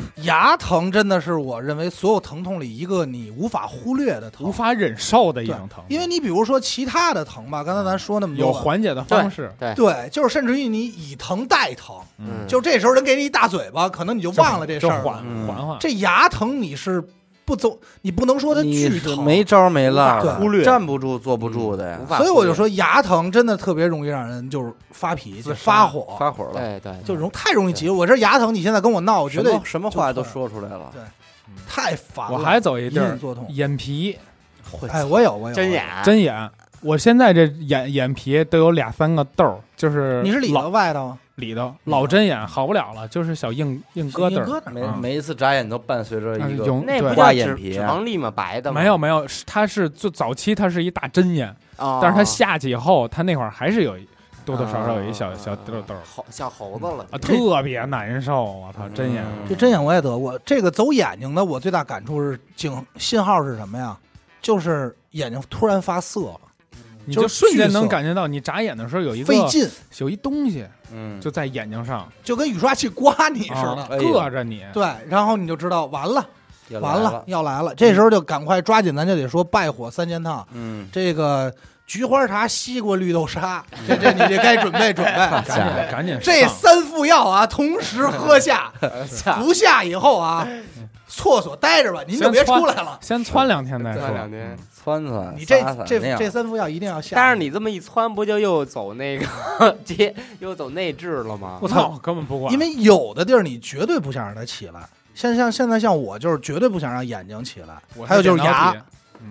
牙疼真的是我认为所有疼痛里一个你无法忽略的疼，无法忍受的一种疼，因为你比如说其他的疼吧，刚才咱说那么多有缓解的方式。对，对，就是甚至于你以疼代疼，嗯。就这时候人给你一大嘴巴，可能你就忘了这事儿缓嗯缓缓。这牙疼你是不走，你不能说它你巨疼，没招没落的，无法忽略站不住坐不住的呀所以我就说牙疼真的特别容易让人就是发脾气、发火，发火了，对对，就容太容易急。我这牙疼，你现在跟我闹，我绝对什么什么话都说出来了，对太烦了。我还走一地儿隐隐作痛，眼皮哎，我有我有针，眼针眼，我现在这眼眼皮都有俩三个痘儿，就是你是里老头外头？里头老针眼好不了了，就是小硬硬疙瘩儿。硬疙瘩每一次眨眼都伴随着一个啊有对那不挂叫脂脂眼皮啊肪粒吗？白的吗？没有没有，是它是最早期它是一大针眼，哦，但是它下去以后，它那会儿还是有一多多少少有一小啊小痘痘儿猴小猴子了啊，特别难受。我操，针眼嗯这针眼我也得过。这个走眼睛的，我最大感触是警信号是什么呀？就是眼睛突然发涩了，你就就是瞬间能感觉到，你眨眼的时候有一个费劲，有一东西嗯，就在眼睛上就跟雨刷器刮你似的。硌着你。对，然后你就知道完了，完了，要来了。这时候就赶快抓紧，咱就得说败火三件套。嗯，这个菊花茶、西瓜、绿豆沙，这这你这该准备准备。赶紧 赶紧这三副药啊，同时喝下，服下以后啊，厕所待着吧，您就别出来了。先窜两天再这说。两天。窜窜，你这这这三副药一定要下。但是你这么一窜，不就又走那个 接又走内痔了吗我？操根本不管，因为有的地儿你绝对不想让它起来，像像现在像我就是绝对不想让眼睛起来，还有就是牙，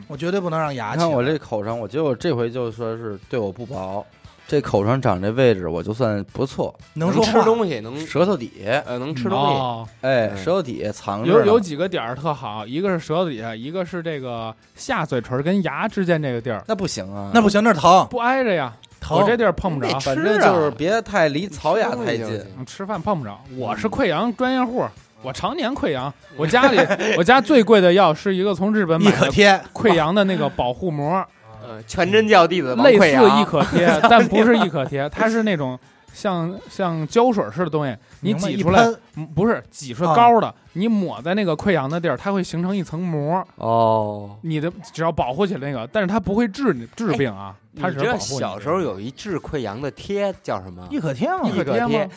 我绝对不能让牙起来。你看我这口上，我觉得我这回就说是对我不薄，这口上长这位置我就算不错，能说话，东西，能舌头底，呃能吃东西。哦，哎，嗯。舌头底下藏着有呢有几个点儿特好，一个是舌头底下，一个是这个下嘴唇跟牙之间这个地儿。那不行啊，那不行，那疼。不挨着呀，疼。我这地儿碰不着，反正就是别太离槽牙太近吃饭碰不着。我是溃疡专业户，我常年溃疡。我家里我家最贵的药是一个从日本一买的贴，溃疡的那个保护膜，呃，全真教弟子王类似溃疡一可贴，但不是易可贴，它是那种像像胶水似的东西，你明白一挤出来喷嗯不是挤出来啊膏的，你抹在那个溃疡的地儿，它会形成一层膜。哦，你的只要保护起来那个，但是它不会治你治病啊，它只是保护你。小时候有一治溃疡的贴叫什么？易可贴嘛易，可贴？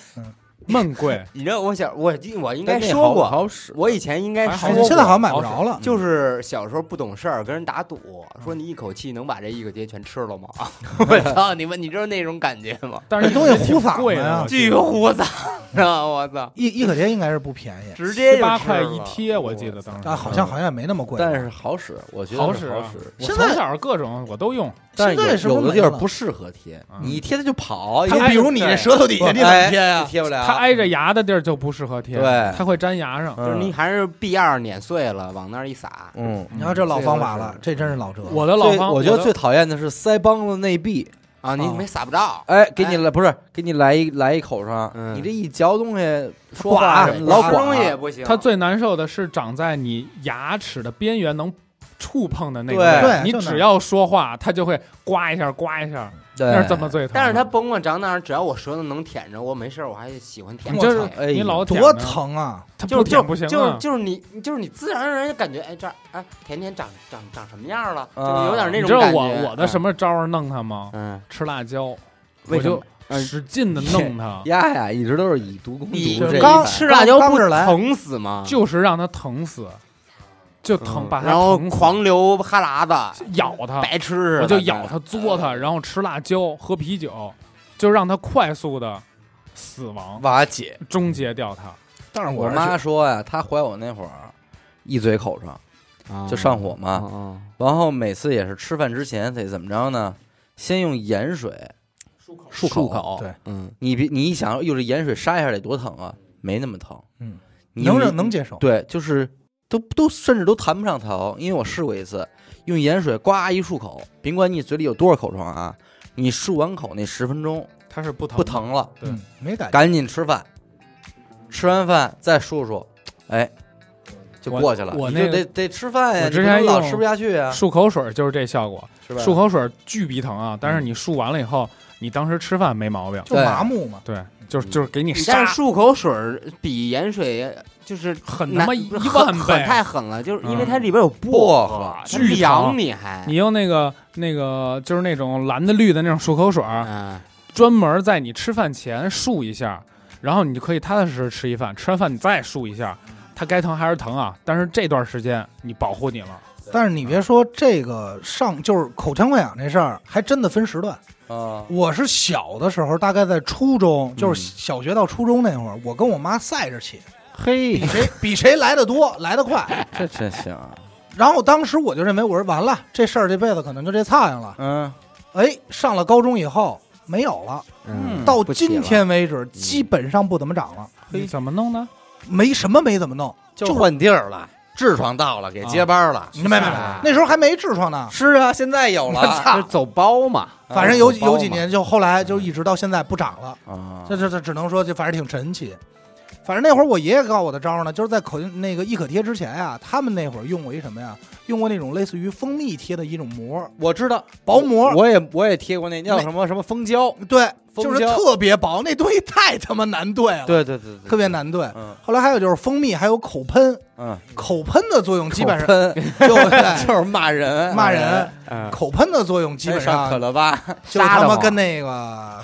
闷贵，你知道我小我我应该说过，好使，我以前应该说过，现在好像买不着了。就是小时候不懂事儿，跟人打赌，说你一口气能把这一个贴全吃了吗？我操！你们你知道那种感觉吗？但是这东西挺糊嗓子巨糊嗓子！我操！一一可贴应该是不便宜直接八块一贴，我记得当时啊，好像好像也没那么贵。但是好使，我觉得好使好使。我现在从小各种我都用，但是现在是不有的地儿不适合贴，嗯你一贴它就跑，就一比如你这舌头底下，你怎么贴呀？哎贴不了。挨着牙的地儿就不适合贴，对它会粘牙上。就是你还是 B 二碾碎了，往那儿一撒，嗯，你看这老方法了这，真是老折。我的老方，最我觉得最讨厌的是腮帮子内壁，啊，你没撒不着，哎，给你来不是给你来一来一口上，你这一嚼东西说话老吃东刮西也不行。它最难受的是长在你牙齿的边缘能触碰的那个对你只要说话，它就会刮一下刮一下，那是对这么最疼。但是它甭管长哪儿，只要我舌头能舔着，我没事儿，我还喜欢舔。你就是你老多疼啊！它就是就不舔不行就是啊。就是你就是你自然而然就感觉哎这儿哎甜甜长长长什么样了，就啊有点那种你知道种感觉。我我的什么招儿弄它吗？嗯？吃辣椒，我就嗯使劲的弄它，丫 呀一直都是以毒攻你毒这刚吃辣椒不是疼死吗？就是让它疼死，就疼，把它嗯然后疼死狂流哈喇子，咬它，白痴似的，我就咬它、嘬它，然后吃辣椒、喝啤酒，就让它快速的死亡，瓦解。终结掉它。但是我是妈说呀，她怀我那会儿一嘴口上啊。就上火嘛，啊然后每次也是吃饭之前得怎么着呢？先用盐水漱漱口。对。嗯，你别你一想，哟这盐水杀一下得多疼啊？没那么疼，嗯，能你用忍能接受。对，就是都都甚至都谈不上疼，因为我试过一次，用盐水呱一漱口，甭管你嘴里有多少口疮啊，你漱完口那十分钟它是不疼，不，疼了，对嗯，没感觉。赶紧吃饭，吃完饭再漱漱，哎，就过去了。我那个你就得得吃饭呀，我之前老吃不下去啊，漱口水就是这效果。是吧？漱口水巨鼻疼啊，但是你漱完了以后，你当时吃饭没毛病。就麻木嘛。对，就是就是给你你但是漱口水儿比盐水就是很他妈一万倍。太狠了，就是因为嗯它里边有薄荷巨痒你还你用那个那个就是那种蓝的绿的那种漱口水专门在你吃饭前漱一下，然后你就可以踏踏实实吃一饭，吃完饭你再漱一下，它该疼还是疼啊，但是这段时间你保护你了。但是你别说这个上就是口腔溃疡这事儿，还真的分时段。啊，我是小的时候，大概在初中，就是嗯小学到初中那会儿，我跟我妈赛着起，嘿比，谁比谁来的多，来的快。这真行啊，然后当时我就认为，我说完了，这事儿这辈子可能就这苍蝇了。嗯，哎，上了高中以后没有了，嗯到不起了今天为止基本上不怎么长了，你怎么弄呢？没什么没怎么弄。就换地儿了，痔疮到了，给接班了。没没没，那时候还没痔疮呢。是啊，现在有了就是走包嘛，反正有有几年，就后来就一直到现在不长了。啊，这这这只能说就反正挺神奇。反正那会儿我爷爷告我的招呢，就是在口那个易可贴之前呀，他们那会儿用过一什么呀？用过那种类似于蜂蜜贴的一种膜，我知道薄膜。我也我也贴过那叫什么什么蜂胶，对，就是特别薄，那东西太他妈难对了，对对对对，特别难对。嗯后来还有就是蜂蜜，还有口喷，嗯，口喷的作用基本上就 是就是骂人骂人，嗯，口喷的作用基本上可上乐吧，就他妈跟那个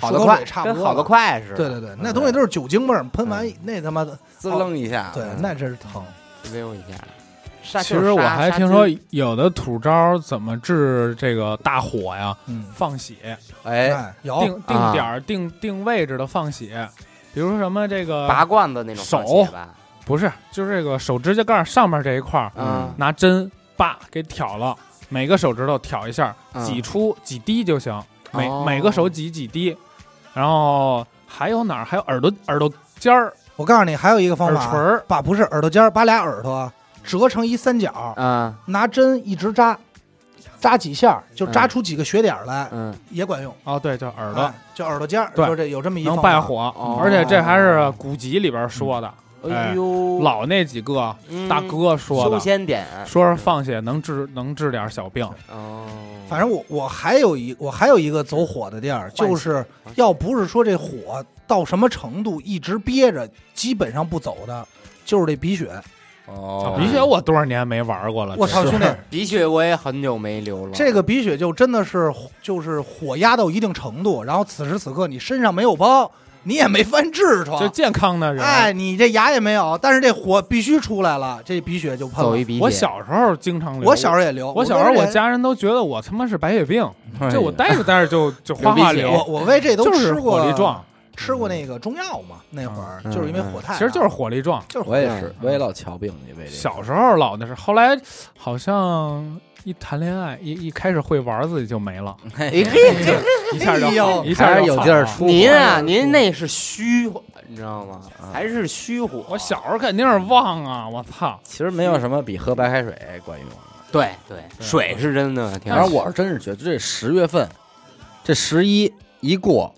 漱口好的快水差不多，跟好的快似的，对对对，那东西都是酒精味儿，喷完嗯那他妈的，滋楞一下，对，那真是疼。没有一下。其实我还听，说有的土招怎么治这个大火呀，嗯，放血，哎，哎，有定定啊点儿、定定位置的放血，比如说什么这个拔罐子那种放手血吧，不是，就是这个手指甲盖儿上面这一块儿，嗯拿针叭给挑了，每个手指头挑一下，嗯。挤出几滴就行，每哦。每个手挤几滴，然后还有哪儿？还有耳朵耳朵尖儿、我告诉你，还有一个方法耳法，垂儿，把不是耳朵尖儿，把俩耳朵啊折成一三角，嗯。拿针一直扎，扎几下就扎出几个血点儿来，嗯，也管用。哦，对，叫耳朵。哎，就耳朵尖儿，对。就这有这么一能败。火，哦。而且这还是古籍里边说的，哎呦，老那几个嗯。大哥说修的，仙点，说是放血能治能治点小病。哦，反正我我还有一我还有一个走火的地儿，就是要不是说这火到什么程度一直憋着，基本上不走的，就是这鼻血。哦，鼻血我多少年没玩过了，我操，兄弟，鼻血我也很久没流了，这个鼻血就真的是就是火压到一定程度，然后此时此刻你身上没有包，你也没翻痔就疮，健康的人。哎，你这牙也没有，但是这火必须出来了，这鼻血就喷了。走一。鼻血，我小时候经常流，我小时候也流，我小时候我家人都觉得我他妈是白血病，哎就我待着待着就就哗哗流。鼻血，我我为这都就是吃过火力壮，吃过那个中药嘛，那会儿嗯。就是因为火太大，其实就是火力壮。就是我也是嗯，我也老瞧病去为这。小时候老那是，后来好像一谈恋爱，一一开始会玩自己就没了，哎嘿，嘿，一下就哎呦一下还就有劲儿出您啊，火您那是虚火，你知道吗？啊还是虚火？我小时候肯定是旺啊！我操，其实没有什么比喝白开水管用的。对对，水是真的挺好。反正我是真是觉得这十月份，这十一一过，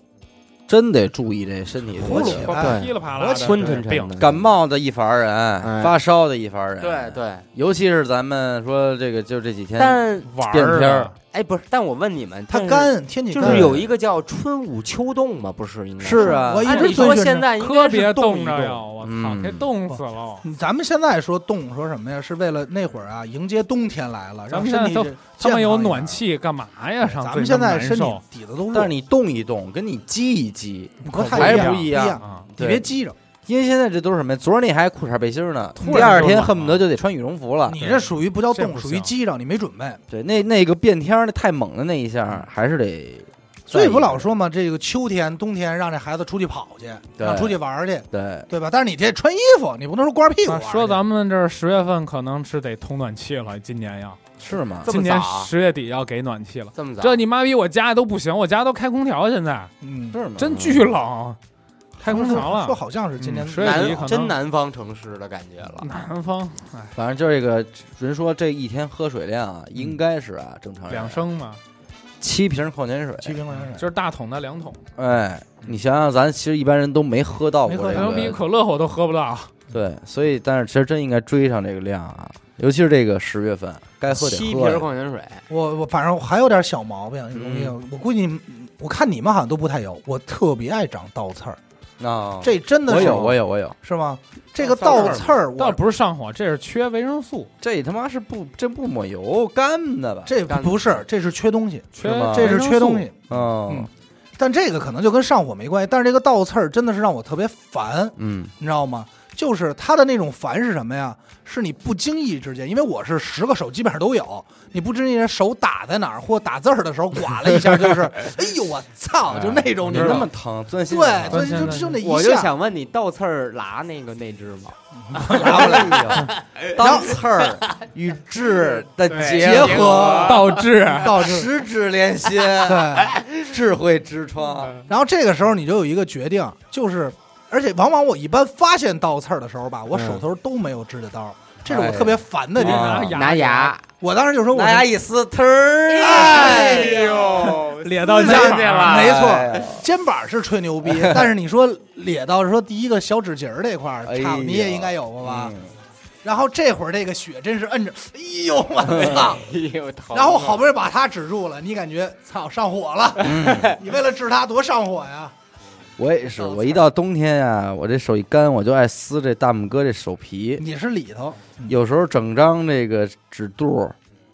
真得注意这身体的呼噜气候哎噼里啪啦的昏沉沉病。的，感冒的一伐人，哎。发烧的一伐人。对，对。尤其是咱们说这个，就这几天，但玩变天哎，不是，但我问你们，它干，天气干就是有一个叫春捂秋冻嘛？不是，应该是啊我一直说现在应该特别是冻一冻着呀！我操，嗯给冻死了！咱们现在说冻，说什么呀？是为了那会儿啊，迎接冬天来了，咱让们现在都身体健他们有暖，气干嘛呀？上咱们现在身体底子都，但是你动一动，跟你激一激，不太还是一样不一样！你别激着，因为现在这都是什么呀？昨儿你还裤衩背心儿呢，突然第二天恨不得就得穿羽绒服了。你这属于不叫冻，不属于激着，你没准备。对，那那个变天儿那太猛的那一下，还是得。所以不老说嘛，这个秋天、冬天让这孩子出去跑去，对让出去玩儿去，对，对吧？但是你这穿衣服，你不能说光着屁股。说咱们这儿十月份可能是得通暖气了，今年要，是吗？这么今年十月底要给暖气了。这么早？这你妈逼我家都不行，我家都开空调，现在嗯，是吗？真巨冷，开空调了。说好像是今年嗯十月底可能。南真南方城市的感觉了。南方哎。反正就这个人说这一天喝水量啊，应该是啊正常人。两升嘛，七瓶矿泉水。七瓶矿泉水，就是大桶的两桶，哎，你想想，咱其实一般人都没喝到没喝到过这牛逼个，可乐我都喝不到。对，所以但是其实真应该追上这个量啊，尤其是这个十月份，该喝点七喝呀。瓶矿泉水，我我反正还有点小毛病，这东西嗯。我估计我看你们好像都不太有，我特别爱长倒刺儿，啊，这真的是我有我有我有，是吗？这个倒刺儿倒不是上火，这是缺维生素，这他妈是不这不抹油干的吧？这干不是，这是缺东西，缺是吗这是缺东西。西。嗯嗯但这个可能就跟上火没关系，但是这个倒刺儿真的是让我特别烦，嗯你知道吗？就是他的那种烦是什么呀？是你不经意之间，因为我是十个手基本上都有，你不经意间手打在哪儿或打字儿的时候刮了一下，就是 哎呦我操，就那种你那你知道吗？么疼，钻心对，啊所以就就那一我就下，想问你，倒刺儿拉那个那只吗？拿不来，当刺儿与智的结合，倒置，导致十指连心，对。智慧之窗。然后这个时候你就有一个决定，就是，而且往往我一般发现倒刺儿的时候吧，我手头都没有指甲刀，这是我特别烦的地哎方。拿牙，我当时就说我拿牙一撕，呲儿，哎呦，咧到肩膀去了没错肩膀是吹牛逼，但是你说咧到说第一个小指节儿这块儿，你也应该有过吧？嗯然后这会儿这个血真是摁着，哎呦我操！哎呦，然后好不容易把它止住了，你感觉操上火了，嗯 你为了治它多上火呀？我也是，我一到冬天呀，我这手一干，我就爱撕这大拇哥这手皮，你是里头，有时候整张这个指肚、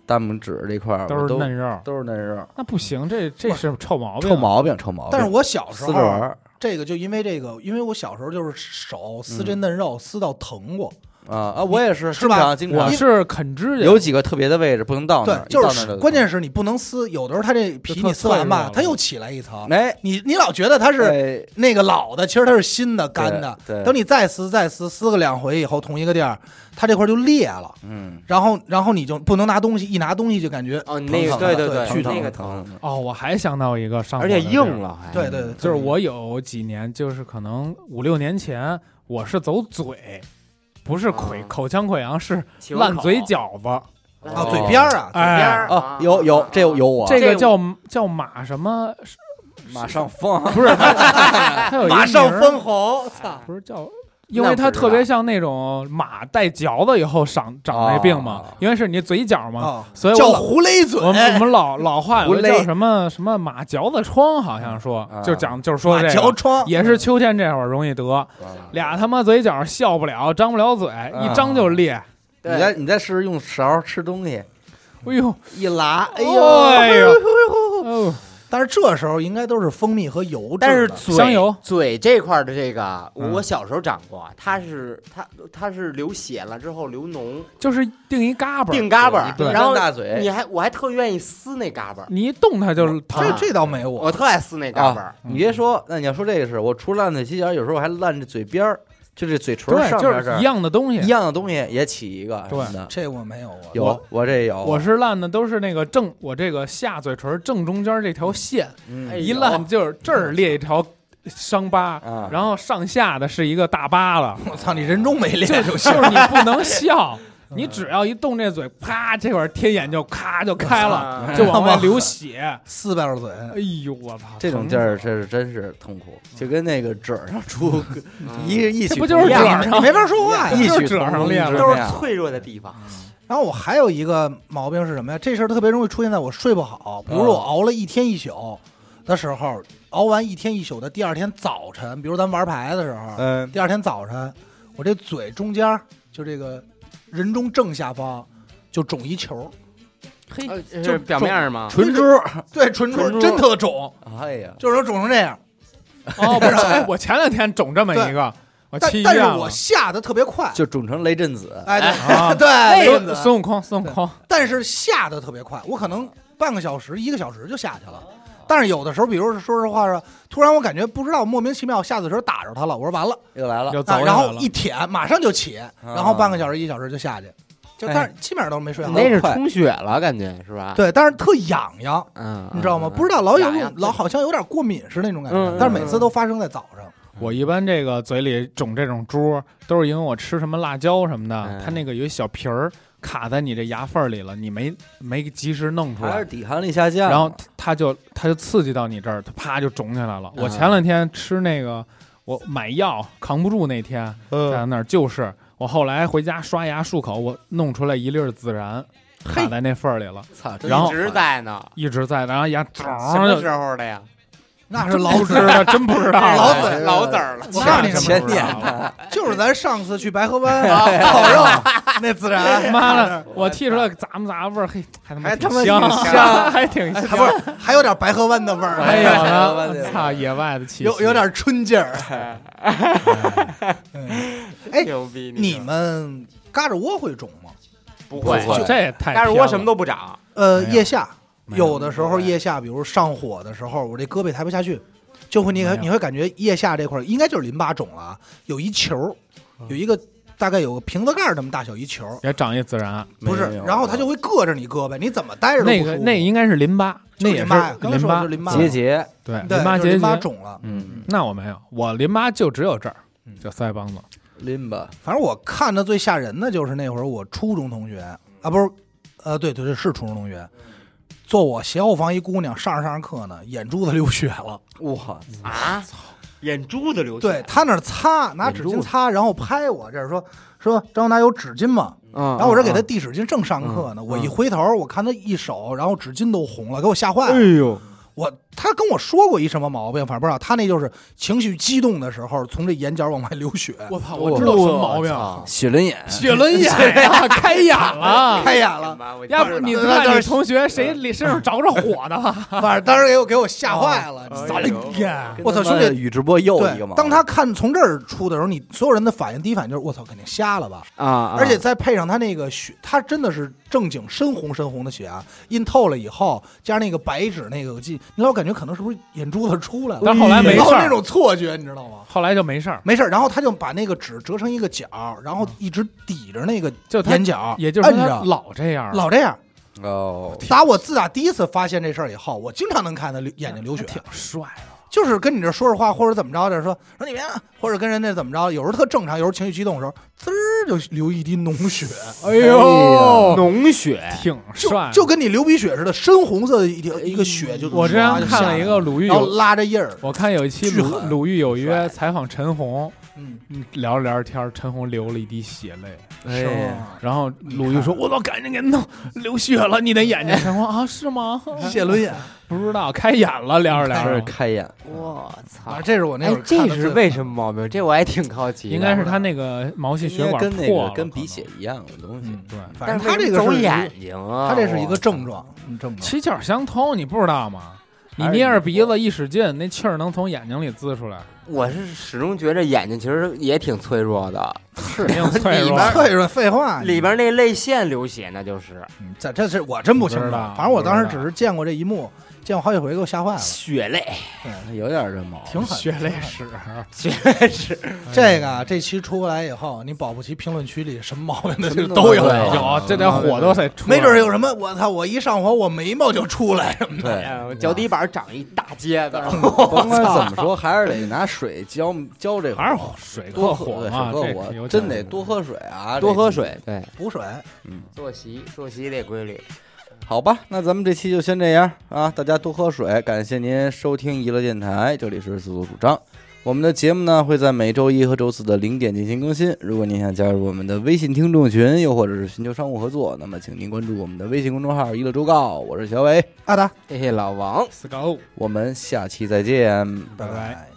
大拇指这块儿都是嫩肉，都是嫩肉，那不行，这这是臭毛病，臭毛病，臭毛病。但是我小时撕着玩候这个就因为这个，因为我小时候就是手撕这嫩肉撕到疼过，啊啊，我也是，是吧？经常我是啃指甲，有几个特别的位置不能到那儿，，对就是关键是你不能撕，有的时候它这皮你撕完吧它又起来一层，哎。你你老觉得它是哎那个老的，其实它是新的干的。对，等你再撕再撕，撕个两回以后，同一个地儿，它这块就裂了，嗯，然后然后你就不能拿东西，一拿东西就感觉哦，那个疼对对对那个疼疼，，哦，我还想到一个上火而且硬，了对对，就是我有几年，就是可能五六年前，我是走嘴，不是溃啊。口腔溃疡，是烂嘴饺子，啊哦。嘴边儿啊，嘴哎边儿啊，有有这有有我。这这个叫叫马什么？马上疯，不是，它有一马上名儿。分红，操！不是叫，因为它特别像那种马带嚼子以后长长那病嘛哦，因为是你嘴角嘛，所以我老胡勒嘴我，们我们老老话有个叫什么什么马嚼子疮，好像说啊就讲就是说这个。嚼疮也是秋天这会儿容易得，俩他妈嘴角笑不了，张不了嘴，一张就裂。你再你再试试用勺吃东西，哎呦，一拉，哎哎呦，呦，哦但是这时候应该都是蜂蜜和油制的，但是嘴香油嘴这块儿的这个，嗯我小时候长过，它是它它是流血了之后流脓，就是定一嘎巴儿，定嘎巴儿，然后大嘴你还我还特愿意撕那嘎巴儿，你一动它就是疼这。这倒没我，我特爱撕那嘎巴啊儿。！你别说，那你要说这个是我除了烂嘴犄角，有时候还烂这嘴边儿，就这嘴唇对，上边这儿就是一样的东西。一。样的东西也起一个什对么的，这我没有啊。有我这有，我是烂的都是那个正，我这个下嘴唇正中间这条线嗯。哎一烂，就是这儿裂一条伤疤，啊，然后上下的是一个大疤了，我操，你人中没就练就行。就是你不能笑，你只要一动这嘴，啪，这会儿天眼就咔就开了，啊就往外流血。四瓣嘴，哎呦，我操！这种劲儿，这是真是痛苦，就跟那个褶上出 一一起这不就是褶上没法说话呀。异就是曲同工褶上裂了都是脆弱的地方。然后我还有一个毛病是什么呀？这事儿特别容易出现在我睡不好，比如说我熬了一天一宿的时候，熬完一天一宿的第二天早晨，比如咱玩牌的时候，嗯，第二天早晨，我这嘴中间就这个人中正下方就肿一球，嘿，呃就是表面儿吗？唇珠，对，纯纯珠珠真特肿，哎呀，就是说肿成这样。哦，不是，哎，我前两天肿这么一个，我但但是去医院了。我。下的特别快，就肿成雷震子，哎对、啊。对，孙悟空，孙悟空，但是下的特别快，我可能半个小时、一个小时就下去了。但是有的时候，比如说说实话是，突然我感觉不知道莫名其妙下的时候打着他了，我说完了，又来了，又走啊然后一舔马上就起，然后半个小时、一小时就下去，就哎但是基本上都没睡好。那是充血了，感觉是吧？对，但是特痒痒，嗯，你知道吗？嗯不知道老有痒痒老好像有点过敏似的那种感觉，但是每次都发生在早上。我一般这个嘴里肿这种珠，都是因为我吃什么辣椒什么的，嗯。它那个有一小皮儿卡在你这牙缝里了，你没没及时弄出来还是，抵抗力下降，然后它就它就刺激到你这儿，它啪就肿起来了。嗯我前两天吃那个，我买药扛不住那天在那儿，就是我后来回家刷牙漱口，我弄出来一粒儿孜然，卡在那缝儿里了，操，真然后一直在呢。一直在，然后牙什么就时候的呀？那是老不知道，真不知道 老了子老子儿了。我告诉你什么前 就是咱上次去白河湾烤肉那孜然，妈的，我剔出来咂么咂味儿，嘿，还他妈还挺香，他妈香还挺香，还不是还有点白河湾的味儿，还有哎呢，操，野外的气息，有有点春劲儿。哎牛逼！你们嘎吱窝会肿吗？不会这也太但是偏了我什么都不长。呃，腋下没有有的时候腋下，比如上火的时候，我这胳膊抬不下去，就会你你会感觉腋下这块儿应该就是淋巴肿了啊，有一球儿，有一个大概有个瓶子盖儿那么大小一球儿，也长一孜然，不是，然后它就会硌着你胳膊，你怎么待着都那个不舒服。那应该是淋巴，那也是就是淋巴呀刚才淋巴说的是，淋巴。结节，对，对淋巴结就是淋巴节。肿了。嗯，那我没有，我淋巴就只有这儿嗯，就腮帮子。淋巴，反正我看的最吓人的就是那会儿我初中同学啊，不是，呃，对对对，是初中同学，坐我斜后方一姑娘上着上着课呢，眼珠子流血了。我，啊！眼珠子流血。对他那儿擦，拿纸巾擦，然后拍我这儿说说张永达有纸巾吗？嗯，然后我这给他嗯递纸巾，正上课呢，嗯我一回头，我看他一手，然后纸巾都红了，给我吓坏了哎了。呦，我他跟我说过一什么毛病，反正不知道，他那就是情绪激动的时候，从这眼角往外流血，我操，我我知道什么毛病，操血轮眼，血轮眼呀，开眼了。开眼了。要不你知道看你同学谁里身上着着火的？反正当时给我给我吓坏了？我操，兄弟！宇智波鼬一对个嘛，当他看从这儿出的时候，你所有人的反应，第一反应就是我操，肯定瞎了吧？啊啊！而且再配上他那个血，他真的是正经深红深红的血啊，印透了以后，加上那个白纸那个，我记，你老感觉可能是不是眼珠子出来了？但后来没事儿，然后那种错觉，你知道吗？后来就没事儿，没事儿，然后他就把那个纸折成一个角，然后一直抵着那个就他眼角，也就是说他着，老这样，老这样。哦，打我自打第一次发现这事儿以后，我经常能看他流眼睛流血，挺帅的。就是跟你这说着话，或者怎么着的，说说你别，或者跟人家怎么着，有时候特正常，有时候情绪激动的时候，滋儿就流一滴脓血，哎呦脓血，挺帅。的。就跟你流鼻血似的，深红色的一条一个血就。我之前看了一个，鲁豫然后有，拉着印儿，我看有一期鲁鲁豫有约采访陈红，嗯，嗯聊着聊着天，陈红流了一滴血泪，哎？然后鲁豫说：“我操，赶紧给弄流血了，你的眼睛。”陈红啊，是吗？血轮眼，不知道，开眼了，聊着聊着，开眼，我操啊，！这是我那会儿，哎这看的最是为什么毛病？这我还挺好奇的。应该是他那个毛细血管跟那个跟鼻血一样的东西嗯，对。反但是正他这个是走眼睛啊，他这是一个症状，嗯症状。七窍相通，你不知道吗？你捏着鼻子一使劲，那气儿能从眼睛里滋出来，我是始终觉着眼睛其实也挺脆弱的，是挺脆弱。脆弱，废话，里边那泪腺流血那就是嗯这这是我真不清楚，不知道反正我当时只是见过这一幕，见我好几回，给我吓坏了。血泪，有点这毛病，挺狠。血泪史，血泪史。这个啊这期出来以后，你保不齐评论区里什么毛病的就都有，有这点火都得出，没准有什么我操，我一上火我眉毛就出来。什么的。脚底板长一大疖子，甭管怎么说，还是得拿水浇浇这还是水多克火嘛，水真得多喝水啊，多喝水，对，补水。嗯，作息作息得规律。好吧，那咱们这期就先这样啊，大家多喝水，感谢您收听娱乐电台，这里是自作主张。我们的节目呢会在每周一和周四的零点进行更新。如果您想加入我们的微信听众群，又或者是寻求商务合作，那么请您关注我们的微信公众号“娱乐周告”。我是小伟，阿达，嘿嘿，老王。我们下期再见。拜拜拜拜。